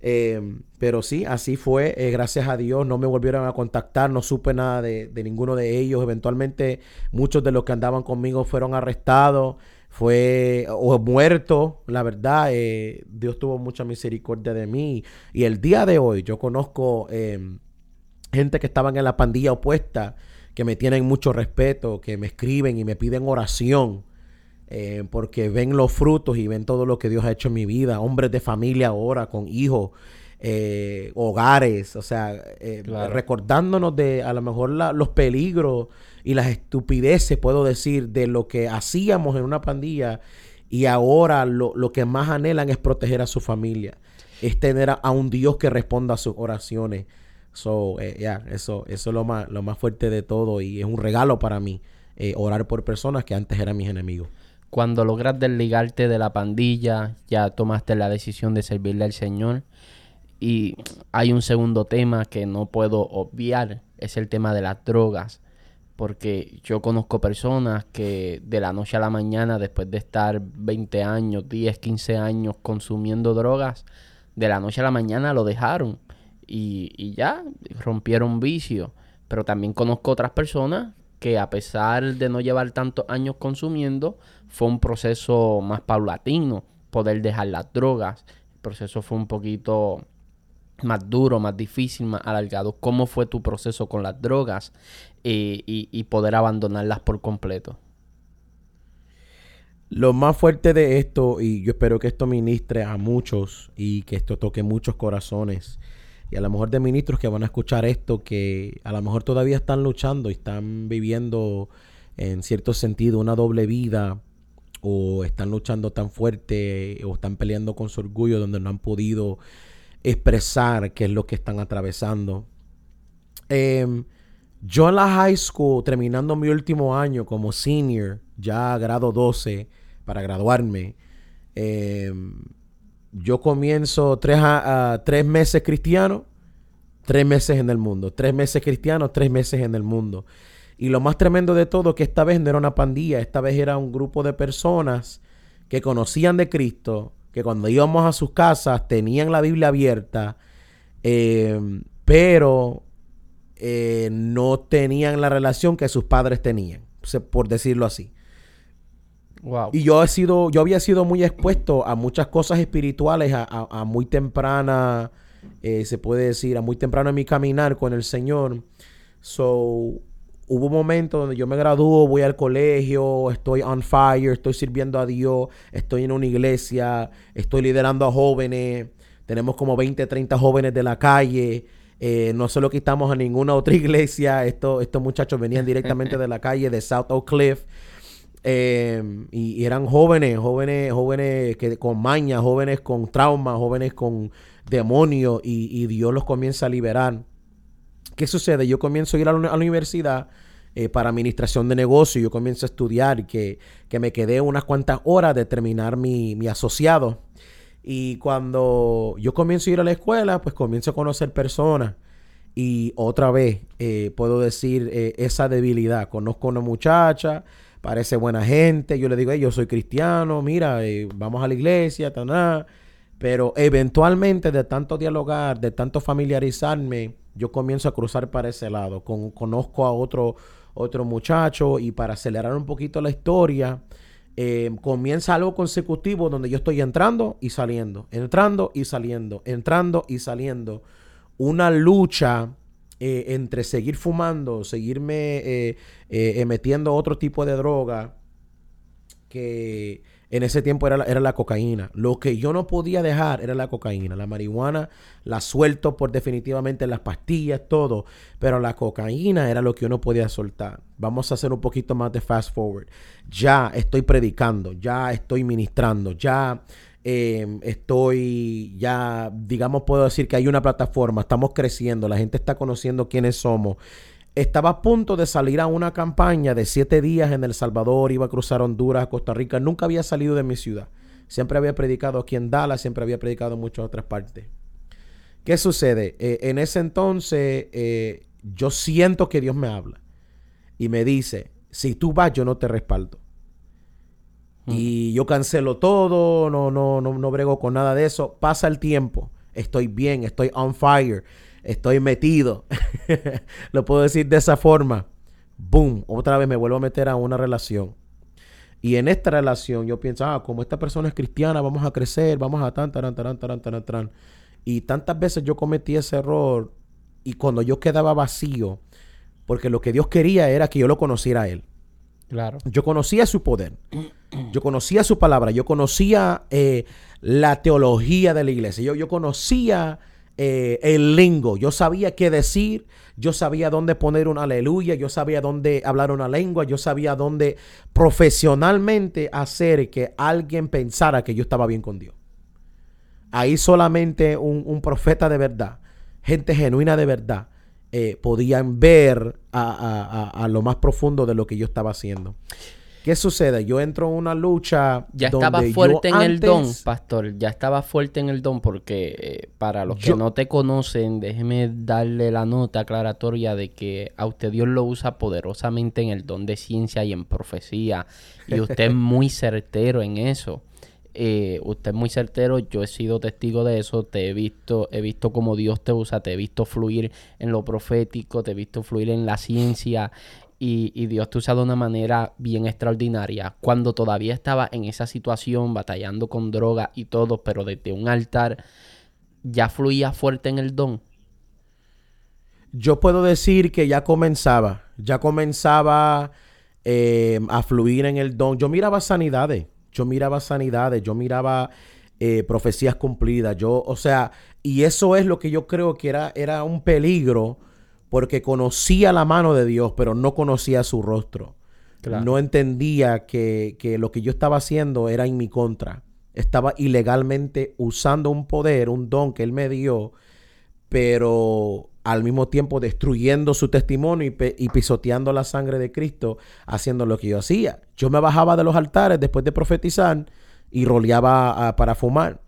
Eh, pero sí, así fue. Eh, gracias a Dios no me volvieron a contactar, no supe nada de, ninguno de ellos. Eventualmente muchos de los que andaban conmigo fueron arrestados, fue o muertos. La verdad, eh, Dios tuvo mucha misericordia de mí. Y el día de hoy yo conozco gente que estaban en la pandilla opuesta, que me tienen mucho respeto, que me escriben y me piden oración. Eh, porque ven los frutos y ven todo lo que Dios ha hecho en mi vida, hombres de familia ahora, con hijos, eh, hogares, o sea, eh, recordándonos de a lo mejor los peligros y las estupideces, puedo decir, de lo que hacíamos en una pandilla y ahora lo, que más anhelan es proteger a su familia, es tener a, un Dios que responda a sus oraciones. So, ya, eso, eso es lo más, lo más fuerte de todo y es un regalo para mí, orar por personas que antes eran mis enemigos cuando logras desligarte de la pandilla, ya tomaste la decisión de servirle al Señor. Y hay un segundo tema que no puedo obviar, es el tema de las drogas. Porque yo conozco personas que de la noche a la mañana, después de estar 20 años, 10, 15 años consumiendo drogas, de la noche a la mañana lo dejaron. Y, ya, rompieron vicio. Pero también conozco otras personas que a pesar de no llevar tantos años consumiendo, fue un proceso más paulatino poder dejar las drogas. El proceso fue un poquito más duro, más difícil, más alargado. ¿Cómo fue tu proceso con las drogas eh, y, poder abandonarlas por completo? Lo más fuerte de esto, y yo espero que esto ministre a muchos y que esto toque muchos corazones, y a lo mejor de ministros que van a escuchar esto, que a lo mejor todavía están luchando y están viviendo en cierto sentido una doble vida o están luchando tan fuerte o están peleando con su orgullo donde no han podido expresar qué es lo que están atravesando. Em, yo en la high school, terminando mi último año como senior, ya grado 12, para graduarme, em, yo comienzo tres, a, tres meses cristiano, tres meses en el mundo. Tres meses cristiano, tres meses en el mundo. Y lo más tremendo de todo que esta vez no era una pandilla, esta vez era un grupo de personas que conocían de Cristo, que cuando íbamos a sus casas tenían la Biblia abierta, em, pero eh, no tenían la relación que sus padres tenían, por decirlo así. Y yo he sido, yo había sido muy expuesto a muchas cosas espirituales a, muy temprana, eh, se puede decir, a muy temprano en mi caminar con el Señor. So, hubo momentos donde yo me gradúo, voy al colegio, estoy on fire, estoy sirviendo a Dios, estoy en una iglesia, estoy liderando a jóvenes, tenemos como 20, 30 jóvenes de la calle. Eh, no se lo quitamos a ninguna otra iglesia. Estos, estos muchachos venían directamente de la calle de South Oak Cliff. Em, y, eran jóvenes, jóvenes, jóvenes que con maña, jóvenes con trauma, jóvenes con demonios y, Dios los comienza a liberar. ¿Qué sucede? Yo comienzo a ir a la, universidad eh, para administración de negocio, yo comienzo a estudiar, que, que me quedé unas cuantas horas de terminar mi, mi asociado. Y cuando yo comienzo a ir a la escuela, pues comienzo a conocer personas. Y otra vez eh, puedo decir eh, esa debilidad. Conozco a una muchacha parece buena gente. Yo le digo, yo soy cristiano, mira, eh, vamos a la iglesia, nada. Pero eventualmente, de tanto dialogar, de tanto familiarizarme, yo comienzo a cruzar para ese lado. Con, conozco a otro, otro muchacho y para acelerar un poquito la historia, eh, comienza algo consecutivo donde yo estoy entrando y saliendo, entrando y saliendo, entrando y saliendo. Una lucha eh, entre seguir fumando, seguirme eh, eh, metiendo otro tipo de droga, que en ese tiempo era la, era la cocaína. Lo que yo no podía dejar era la cocaína. La marihuana la suelto por definitivamente las pastillas, todo. Pero la cocaína era lo que yo no podía soltar. Vamos a hacer un poquito más de fast forward. Ya estoy predicando, ya estoy ministrando, ya Em, estoy ya, digamos, puedo decir que hay una plataforma, estamos creciendo, la gente está conociendo quiénes somos. Estaba a punto de salir a una campaña de siete días en El Salvador, iba a cruzar Honduras, Costa Rica, nunca había salido de mi ciudad. Siempre había predicado aquí en Dallas, siempre había predicado en muchas otras partes. ¿Qué sucede? Eh, en ese entonces eh, yo siento que Dios me habla y me dice, si tú vas, yo no te respaldo. Y yo cancelo todo, no, no, no, no brego con nada de eso. Pasa el tiempo, estoy bien, estoy on fire, estoy metido. Lo puedo decir de esa forma. Boom, otra vez me vuelvo a meter a una relación. Y en esta relación yo pienso, ah, como esta persona es cristiana, vamos a crecer, vamos a tan, tan, tan, tan, tan, tan. Y tantas veces yo cometí ese error y cuando yo quedaba vacío, porque lo que Dios quería era que yo lo conociera a Él. Claro. Yo conocía su poder. Yo conocía su palabra. Yo conocía eh, la teología de la iglesia. Yo, yo conocía eh, el lingo. Yo sabía qué decir. Yo sabía dónde poner una aleluya. Yo sabía dónde hablar una lengua. Yo sabía dónde profesionalmente hacer que alguien pensara que yo estaba bien con Dios. Ahí solamente un profeta de verdad, gente genuina de verdad, eh, podían ver a, lo más profundo de lo que yo estaba haciendo. ¿Qué sucede? Yo entro en una lucha. Ya estaba fuerte en el don, pastor. Ya estaba fuerte en el don, porque eh, para los que no te conocen, déjeme darle la nota aclaratoria de que a usted Dios lo usa poderosamente en el don de ciencia y en profecía. Y usted es muy certero en eso. Eh, usted es muy certero, yo he sido testigo de eso, te he visto, he visto cómo Dios te usa, te he visto fluir en lo profético, te he visto fluir en la ciencia y, Dios te usa de una manera bien extraordinaria. Cuando todavía estaba en esa situación, batallando con droga y todo, pero desde un altar, ya fluía fuerte en el don. Yo puedo decir que ya comenzaba, ya comenzaba eh, a fluir en el don. Yo miraba sanidades yo miraba sanidades, yo miraba eh, profecías cumplidas, yo, o sea, y eso es lo que yo creo que era, era un peligro porque conocía la mano de Dios, pero no conocía su rostro. No entendía que, que lo que yo estaba haciendo era en mi contra. Estaba ilegalmente usando un poder, un don que Él me dio, pero al mismo tiempo destruyendo su testimonio y, pisoteando la sangre de Cristo, haciendo lo que yo hacía. Yo me bajaba de los altares después de profetizar y roleaba ah, para fumar.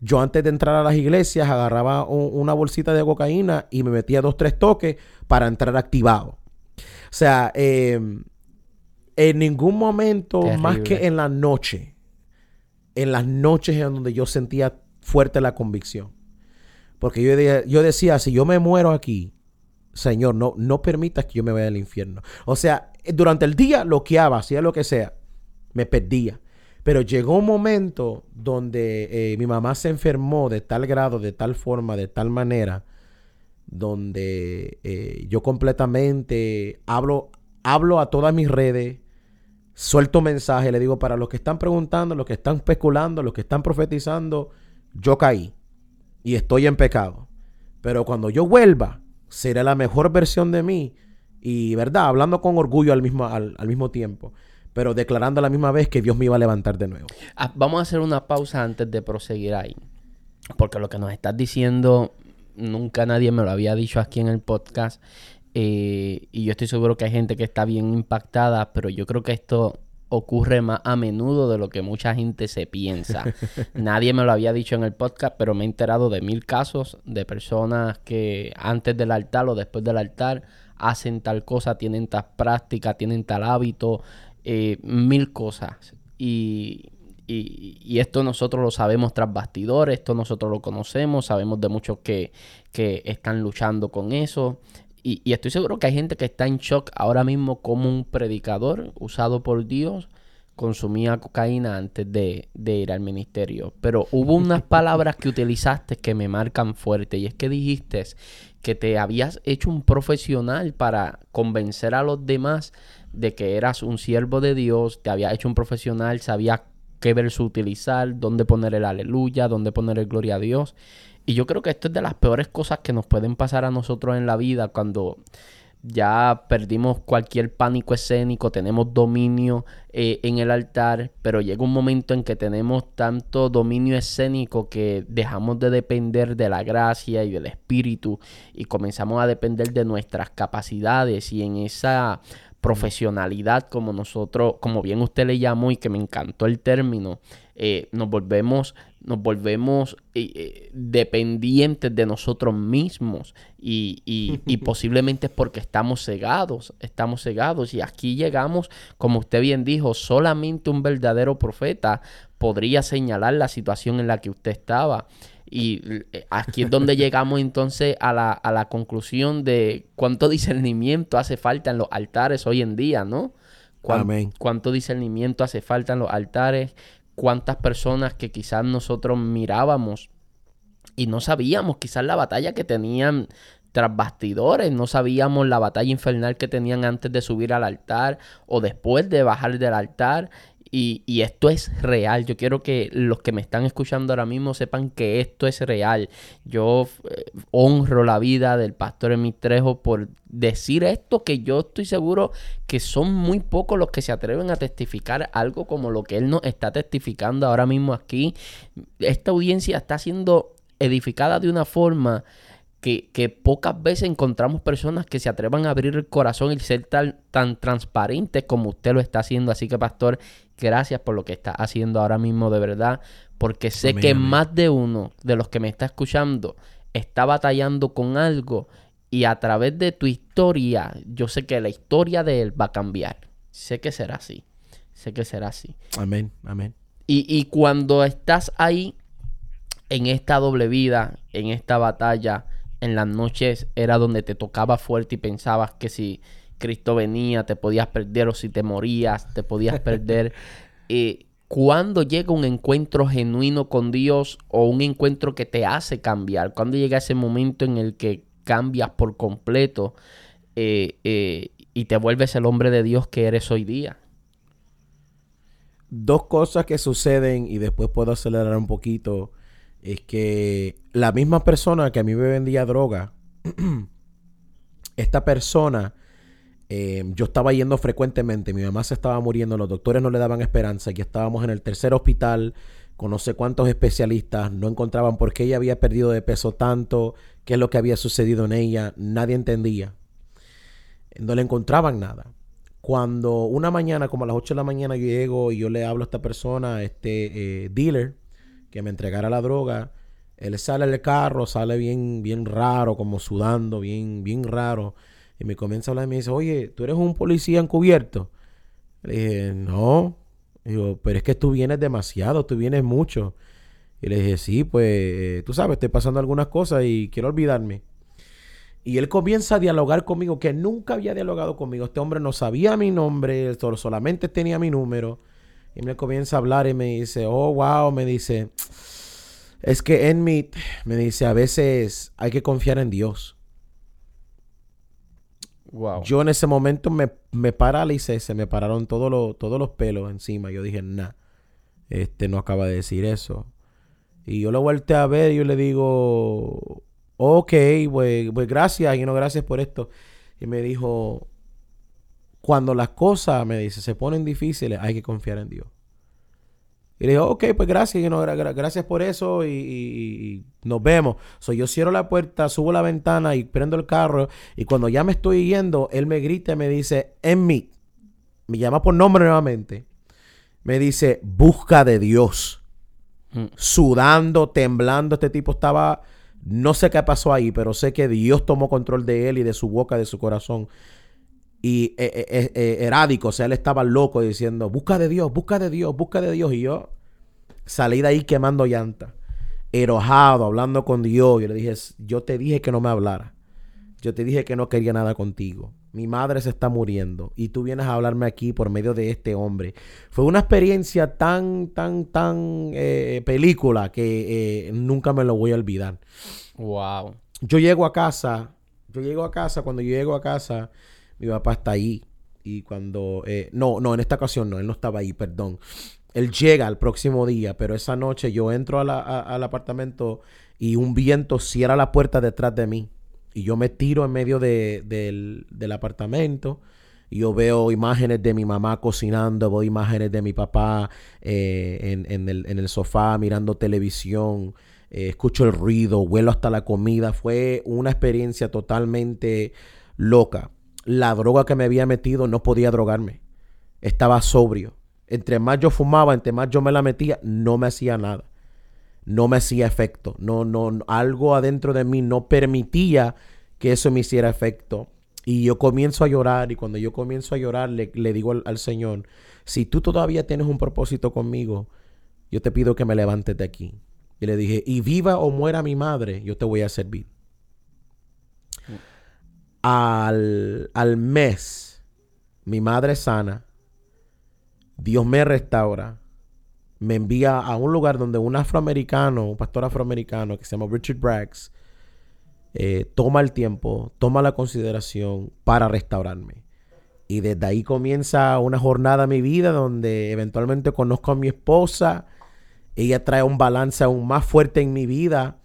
Yo antes de entrar a las iglesias agarraba una bolsita de cocaína y me metía dos, tres toques para entrar activado. O sea, em, en ningún momento, más que en la noche, en las noches en donde yo sentía fuerte la convicción. Porque yo, yo decía, si yo me muero aquí, Señor, no, no permitas que yo me vaya al infierno. O sea, durante el día loqueaba, hacía lo que sea, me perdía. Pero llegó un momento donde eh, mi mamá se enfermó de tal grado, de tal forma, de tal manera, donde eh, yo completamente hablo, hablo a todas mis redes, suelto mensajes, le digo, para los que están preguntando, los que están especulando, los que están profetizando, yo caí y estoy en pecado. Pero cuando yo vuelva, seré la mejor versión de mí y, ¿verdad? Hablando con orgullo al mismo, al mismo tiempo pero declarando a la misma vez que Dios me iba a levantar de nuevo. Ah, vamos a hacer una pausa antes de proseguir ahí. Porque lo que nos estás diciendo, nunca nadie me lo había dicho aquí en el podcast. Eh, y yo estoy seguro que hay gente que está bien impactada, pero yo creo que esto ocurre más a menudo de lo que mucha gente se piensa. Nadie me lo había dicho en el podcast, pero me he enterado de mil casos de personas que antes del altar o después del altar hacen tal cosa, tienen tal práctica, tienen tal hábito, eh, mil cosas. Y, y, esto nosotros lo sabemos tras bastidores, esto nosotros lo conocemos, sabemos de muchos que, que están luchando con eso. Y, estoy seguro que hay gente que está en shock ahora mismo como un predicador usado por Dios consumía cocaína antes de, ir al ministerio. Pero hubo unas palabras que utilizaste que me marcan fuerte y es que dijiste que te habías hecho un profesional para convencer a los demás de que eras un siervo de Dios, te había hecho un profesional, sabía qué verso utilizar, dónde poner el aleluya, dónde poner el gloria a Dios. Y yo creo que esto es de las peores cosas que nos pueden pasar a nosotros en la vida cuando ya perdimos cualquier pánico escénico, tenemos dominio eh, en el altar, pero llega un momento en que tenemos tanto dominio escénico que dejamos de depender de la gracia y del espíritu y comenzamos a depender de nuestras capacidades y en esa profesionalidad, como nosotros, como bien usted le llamó y que me encantó el término, eh, nos volvemos, nos volvemos eh, eh, dependientes de nosotros mismos y, y, posiblemente es porque estamos cegados, estamos cegados y aquí llegamos, como usted bien dijo, solamente un verdadero profeta podría señalar la situación en la que usted estaba. Y eh, aquí es donde llegamos entonces a la, a la conclusión de cuánto discernimiento hace falta en los altares hoy en día, ¿no? Cuánto discernimiento hace falta en los altares, cuántas personas que quizás nosotros mirábamos y no sabíamos quizás la batalla que tenían tras bastidores, no sabíamos la batalla infernal que tenían antes de subir al altar o después de bajar del altar y, esto es real. Yo quiero que los que me están escuchando ahora mismo sepan que esto es real. Yo eh, honro la vida del pastor Emitrejo por decir esto que yo estoy seguro que son muy pocos los que se atreven a testificar algo como lo que él nos está testificando ahora mismo aquí. Esta audiencia está siendo edificada de una forma que, pocas veces encontramos personas que se atrevan a abrir el corazón y ser tan, tan transparentes como usted lo está haciendo. Así que, pastor, gracias por lo que está haciendo ahora mismo de verdad, porque sé que más de uno de los que me está escuchando está batallando con algo y a través de tu historia, yo sé que la historia de él va a cambiar. Sé que será así. Sé que será así. Amén, amén. Y, y cuando estás ahí, en esta doble vida, en esta batalla, en las noches era donde te tocaba fuerte y pensabas que si Cristo venía te podías perder o si te morías te podías perder. eh, ¿Cuándo llega un encuentro genuino con Dios o un encuentro que te hace cambiar? ¿Cuándo llega ese momento en el que cambias por completo eh, eh, y te vuelves el hombre de Dios que eres hoy día? Dos cosas que suceden y después puedo acelerar un poquito es que la misma persona que a mí me vendía droga, esta persona, em, yo estaba yendo frecuentemente, mi mamá se estaba muriendo, los doctores no le daban esperanza, ya estábamos en el tercer hospital con no sé cuántos especialistas, no encontraban por qué ella había perdido de peso tanto, qué es lo que había sucedido en ella, nadie entendía. No le encontraban nada. Cuando una mañana, como a las 8 de la mañana, yo llego y yo le hablo a esta persona, a este eh, dealer, que me entregara la droga, él sale del carro, sale bien, bien raro, como sudando, bien, bien raro. Y me comienza a hablar y me dice, oye, ¿tú eres un policía encubierto? Le dije, no. Pero es que tú vienes demasiado, tú vienes mucho. Y le dije, sí, pues, eh, tú sabes, estoy pasando algunas cosas y quiero olvidarme. Y él comienza a dialogar conmigo, que nunca había dialogado conmigo. Este hombre no sabía mi nombre, solamente tenía mi número. Y me comienza a hablar y me dice, oh, wow, me dice, es que en mí, me dice, a veces hay que confiar en Dios. Wow. Yo en ese momento me, me paralicé, se me pararon todos los, todos los pelos encima. Yo dije, nah, este no acaba de decir eso. Y yo lo volteé a ver y yo le digo, ok, pues, pues gracias, y no gracias por esto. Y me dijo, cuando las cosas, me dice, se ponen difíciles, hay que confiar en Dios. Y le digo, ok, pues gracias, no, gracias por eso y, nos vemos. So, yo cierro la puerta, subo la ventana y prendo el carro. Y cuando ya me estoy yendo, él me grita y me dice, en mí, me llama por nombre nuevamente. Me dice, busca de Dios. Mm. Sudando, temblando, este tipo estaba no sé qué pasó ahí, pero sé que Dios tomó control de él y de su boca, de su corazón. Y eh, eh, eh, erádico, o sea, él estaba loco diciendo, busca de Dios, busca de Dios, busca de Dios. Y yo salí de ahí quemando llanta, enojado, hablando con Dios. Yo le dije, yo te dije que no me hablara. Yo te dije que no quería nada contigo. Mi madre se está muriendo y tú vienes a hablarme aquí por medio de este hombre. Fue una experiencia tan, tan, tan película que nunca me lo voy a olvidar. Wow. Yo llego a casa, yo llego a casa, cuando yo llego a casa, mi papá está ahí. Y cuando, eh, no, no, en esta ocasión no, él no estaba ahí, perdón. Él llega al próximo día, pero esa noche yo entro al apartamento y un viento cierra la puerta detrás de mí. Y yo me tiro en medio del, apartamento. Y yo veo imágenes de mi mamá cocinando, veo imágenes de mi papá eh, en, el, en el sofá mirando televisión. Eh, escucho el ruido, huelo hasta la comida. Fue una experiencia totalmente loca. La droga que me había metido no podía drogarme. Estaba sobrio. Entre más yo fumaba, entre más yo me la metía, no me hacía nada. No me hacía efecto. No, no, algo adentro de mí no permitía que eso me hiciera efecto. Y yo comienzo a llorar y cuando yo comienzo a llorar le, digo al, al Señor, si tú todavía tienes un propósito conmigo, yo te pido que me levantes de aquí. Y le dije, y viva o muera mi madre, yo te voy a servir. Al, al mes, mi madre sana, Dios me restaura, me envía a un lugar donde un afroamericano, un pastor afroamericano que se llama Richard Braggs, eh, toma el tiempo, toma la consideración para restaurarme. Y desde ahí comienza una jornada en mi vida donde eventualmente conozco a mi esposa ella trae un balance aún más fuerte en mi vida.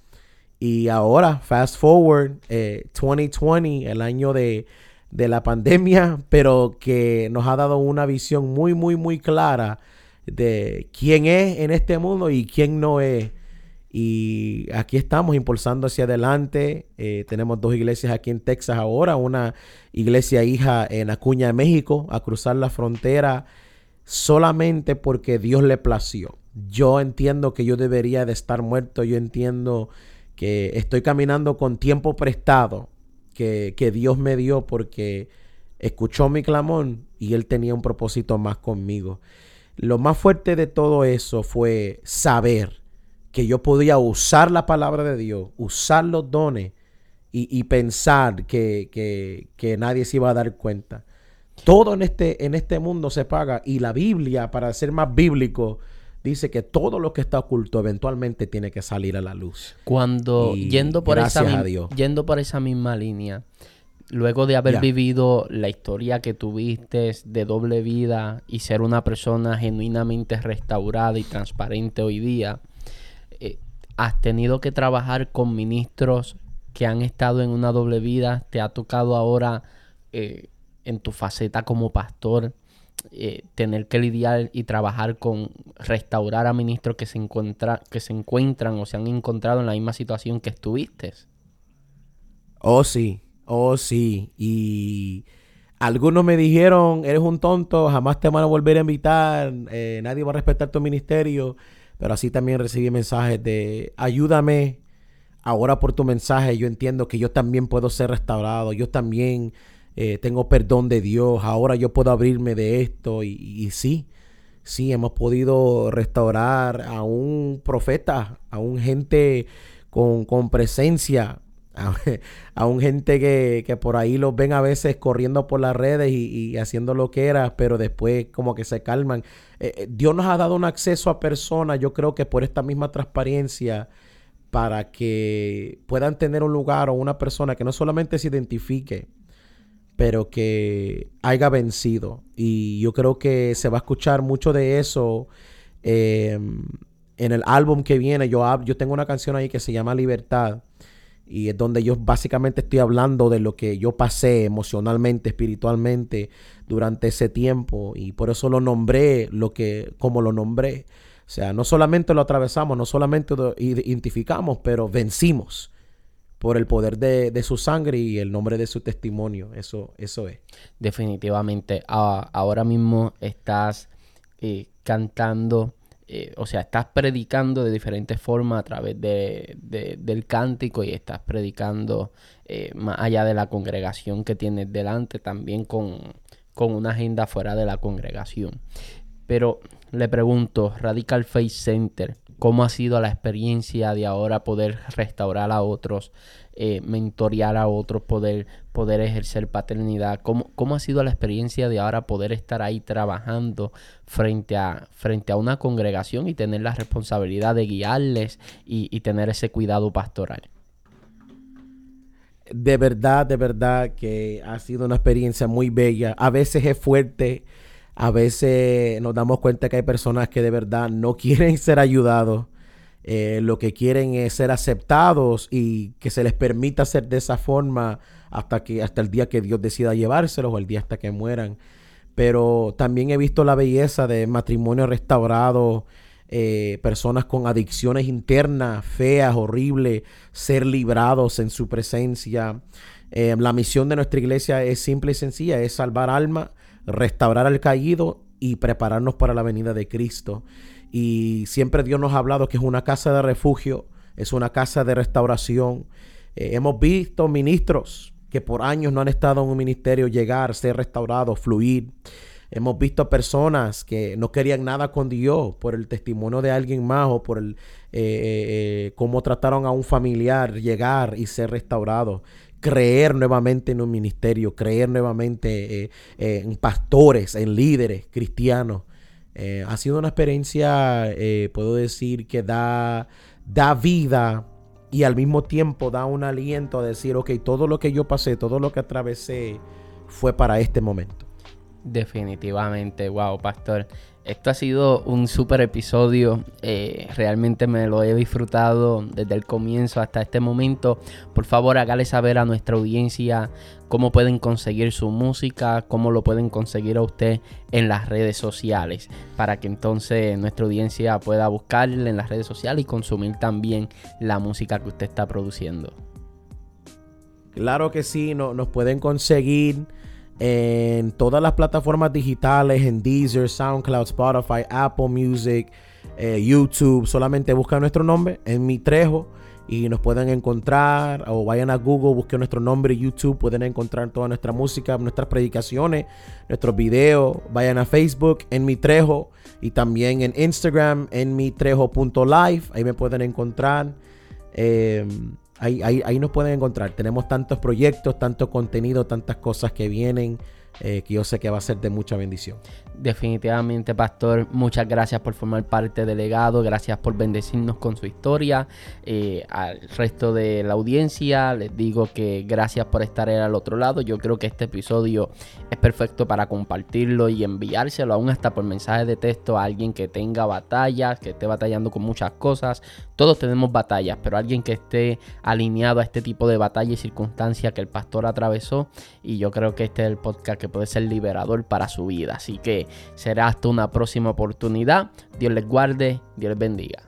Y ahora, fast forward, 2020, eh, el año de, de, la pandemia, pero que nos ha dado una visión muy, muy, muy clara de quién es en este mundo y quién no es. Y aquí estamos impulsando hacia adelante. Eh, tenemos dos iglesias aquí en Texas ahora, una iglesia hija en Acuña, México, a cruzar la frontera solamente porque Dios le plació yo entiendo que yo debería de estar muerto, yo entiendo que estoy caminando con tiempo prestado que, Dios me dio porque escuchó mi clamor y Él tenía un propósito más conmigo. Lo más fuerte de todo eso fue saber que yo podía usar la palabra de Dios, usar los dones y, pensar que, que, que, nadie se iba a dar cuenta. Todo en este, en este mundo se paga y la Biblia, para ser más bíblico, dice que todo lo que está oculto eventualmente tiene que salir a la luz. Cuando yendo por esa yendo por esa misma línea, luego de haber vivido la historia que tuviste de doble vida y ser una persona genuinamente restaurada y transparente hoy día, eh, has tenido que trabajar con ministros que han estado en una doble vida, te ha tocado ahora eh, en tu faceta como pastor eh, tener que lidiar y trabajar con restaurar a ministros que se, encuentra, que se encuentran o se han encontrado en la misma situación que estuviste. Oh, sí, oh, sí. Y algunos me dijeron, eres un tonto, jamás te van a volver a invitar, eh, nadie va a respetar tu ministerio. Pero así también recibí mensajes de, ayúdame, ahora por tu mensaje yo entiendo que yo también puedo ser restaurado, yo también eh, tengo perdón de Dios, ahora yo puedo abrirme de esto y, sí, sí, hemos podido restaurar a un profeta, a un gente con, con presencia, a, un gente que, por ahí los ven a veces corriendo por las redes y, haciendo lo que era, pero después como que se calman. Eh, eh, Dios nos ha dado un acceso a personas, yo creo que por esta misma transparencia, para que puedan tener un lugar o una persona que no solamente se identifique, pero que haya vencido. Y yo creo que se va a escuchar mucho de eso em, en el álbum que viene. Yo, yo tengo una canción ahí que se llama Libertad. Y es donde yo básicamente estoy hablando de lo que yo pasé emocionalmente, espiritualmente durante ese tiempo. Y por eso lo nombré lo que, como lo nombré. O sea, no solamente lo atravesamos, no solamente lo identificamos, pero vencimos por el poder de, su sangre y el nombre de su testimonio. Eso, eso es. Definitivamente. ahora mismo estás eh, cantando, eh, o sea, estás predicando de diferentes formas a través de, del cántico y estás predicando eh, más allá de la congregación que tienes delante, también con, con una agenda fuera de la congregación. Pero le pregunto, Radical Face Center, cómo ha sido la experiencia de ahora poder restaurar a otros, eh, mentorear a otros, poder, poder ejercer paternidad, ¿Cómo, cómo ha sido la experiencia de ahora poder estar ahí trabajando frente a, frente a una congregación y tener la responsabilidad de guiarles y, y tener ese cuidado pastoral. De verdad, de verdad que ha sido una experiencia muy bella. A veces es fuerte a veces nos damos cuenta que hay personas que de verdad no quieren ser ayudados. Eh, lo que quieren es ser aceptados y que se les permita ser de esa forma hasta que hasta el día que Dios decida llevárselos o el día hasta que mueran. Pero también he visto la belleza de matrimonio restaurado, eh, personas con adicciones internas feas, horribles, ser librados en su presencia. Eh, la misión de nuestra iglesia es simple y sencilla, es salvar almas restaurar al caído y prepararnos para la venida de Cristo. Y siempre Dios nos ha hablado que es una casa de refugio, es una casa de restauración. Eh, hemos visto ministros que por años no han estado en un ministerio llegar, ser restaurados, fluir. Hemos visto personas que no querían nada con Dios por el testimonio de alguien más o por el eh, eh, cómo trataron a un familiar llegar y ser restaurado creer nuevamente en un ministerio, creer nuevamente eh, eh, en pastores, en líderes cristianos. Eh, ha sido una experiencia, puedo decir, que da, da vida y al mismo tiempo da un aliento a decir, ok, todo lo que yo pasé, todo lo que atravesé fue para este momento. Definitivamente, wow, pastor. Esto ha sido un super episodio. Eh, realmente me lo he disfrutado desde el comienzo hasta este momento. Por favor, hágale saber a nuestra audiencia cómo pueden conseguir su música, cómo lo pueden conseguir a usted en las redes sociales, para que entonces nuestra audiencia pueda buscarle en las redes sociales y consumir también la música que usted está produciendo. Claro que sí, no, nos pueden conseguir en todas las plataformas digitales, en Deezer, SoundCloud, Spotify, Apple Music, eh, YouTube. Solamente buscan nuestro nombre en mi Trejo y nos pueden encontrar o vayan a Google, busquen nuestro nombre YouTube, pueden encontrar toda nuestra música, nuestras predicaciones, nuestros videos. Vayan a Facebook en mi Trejo y también en Instagram en mi Trejo.live. Ahí me pueden encontrar. Eh, Ahí, ahí, nos pueden encontrar. Tenemos tantos proyectos, tanto contenido, tantas cosas que vienen. Eh, que yo sé que va a ser de mucha bendición. Definitivamente, Pastor, muchas gracias por formar parte del legado, gracias por bendecirnos con su historia. Eh, al resto de la audiencia les digo que gracias por estar al otro lado. Yo creo que este episodio es perfecto para compartirlo y enviárselo aún hasta por mensaje de texto a alguien que tenga batallas, que esté batallando con muchas cosas. Todos tenemos batallas, pero alguien que esté alineado a este tipo de batalla y circunstancias que el pastor atravesó. Y yo creo que este es el podcast que puede ser liberador para su vida. Así que será hasta una próxima oportunidad. Dios les guarde, Dios les bendiga.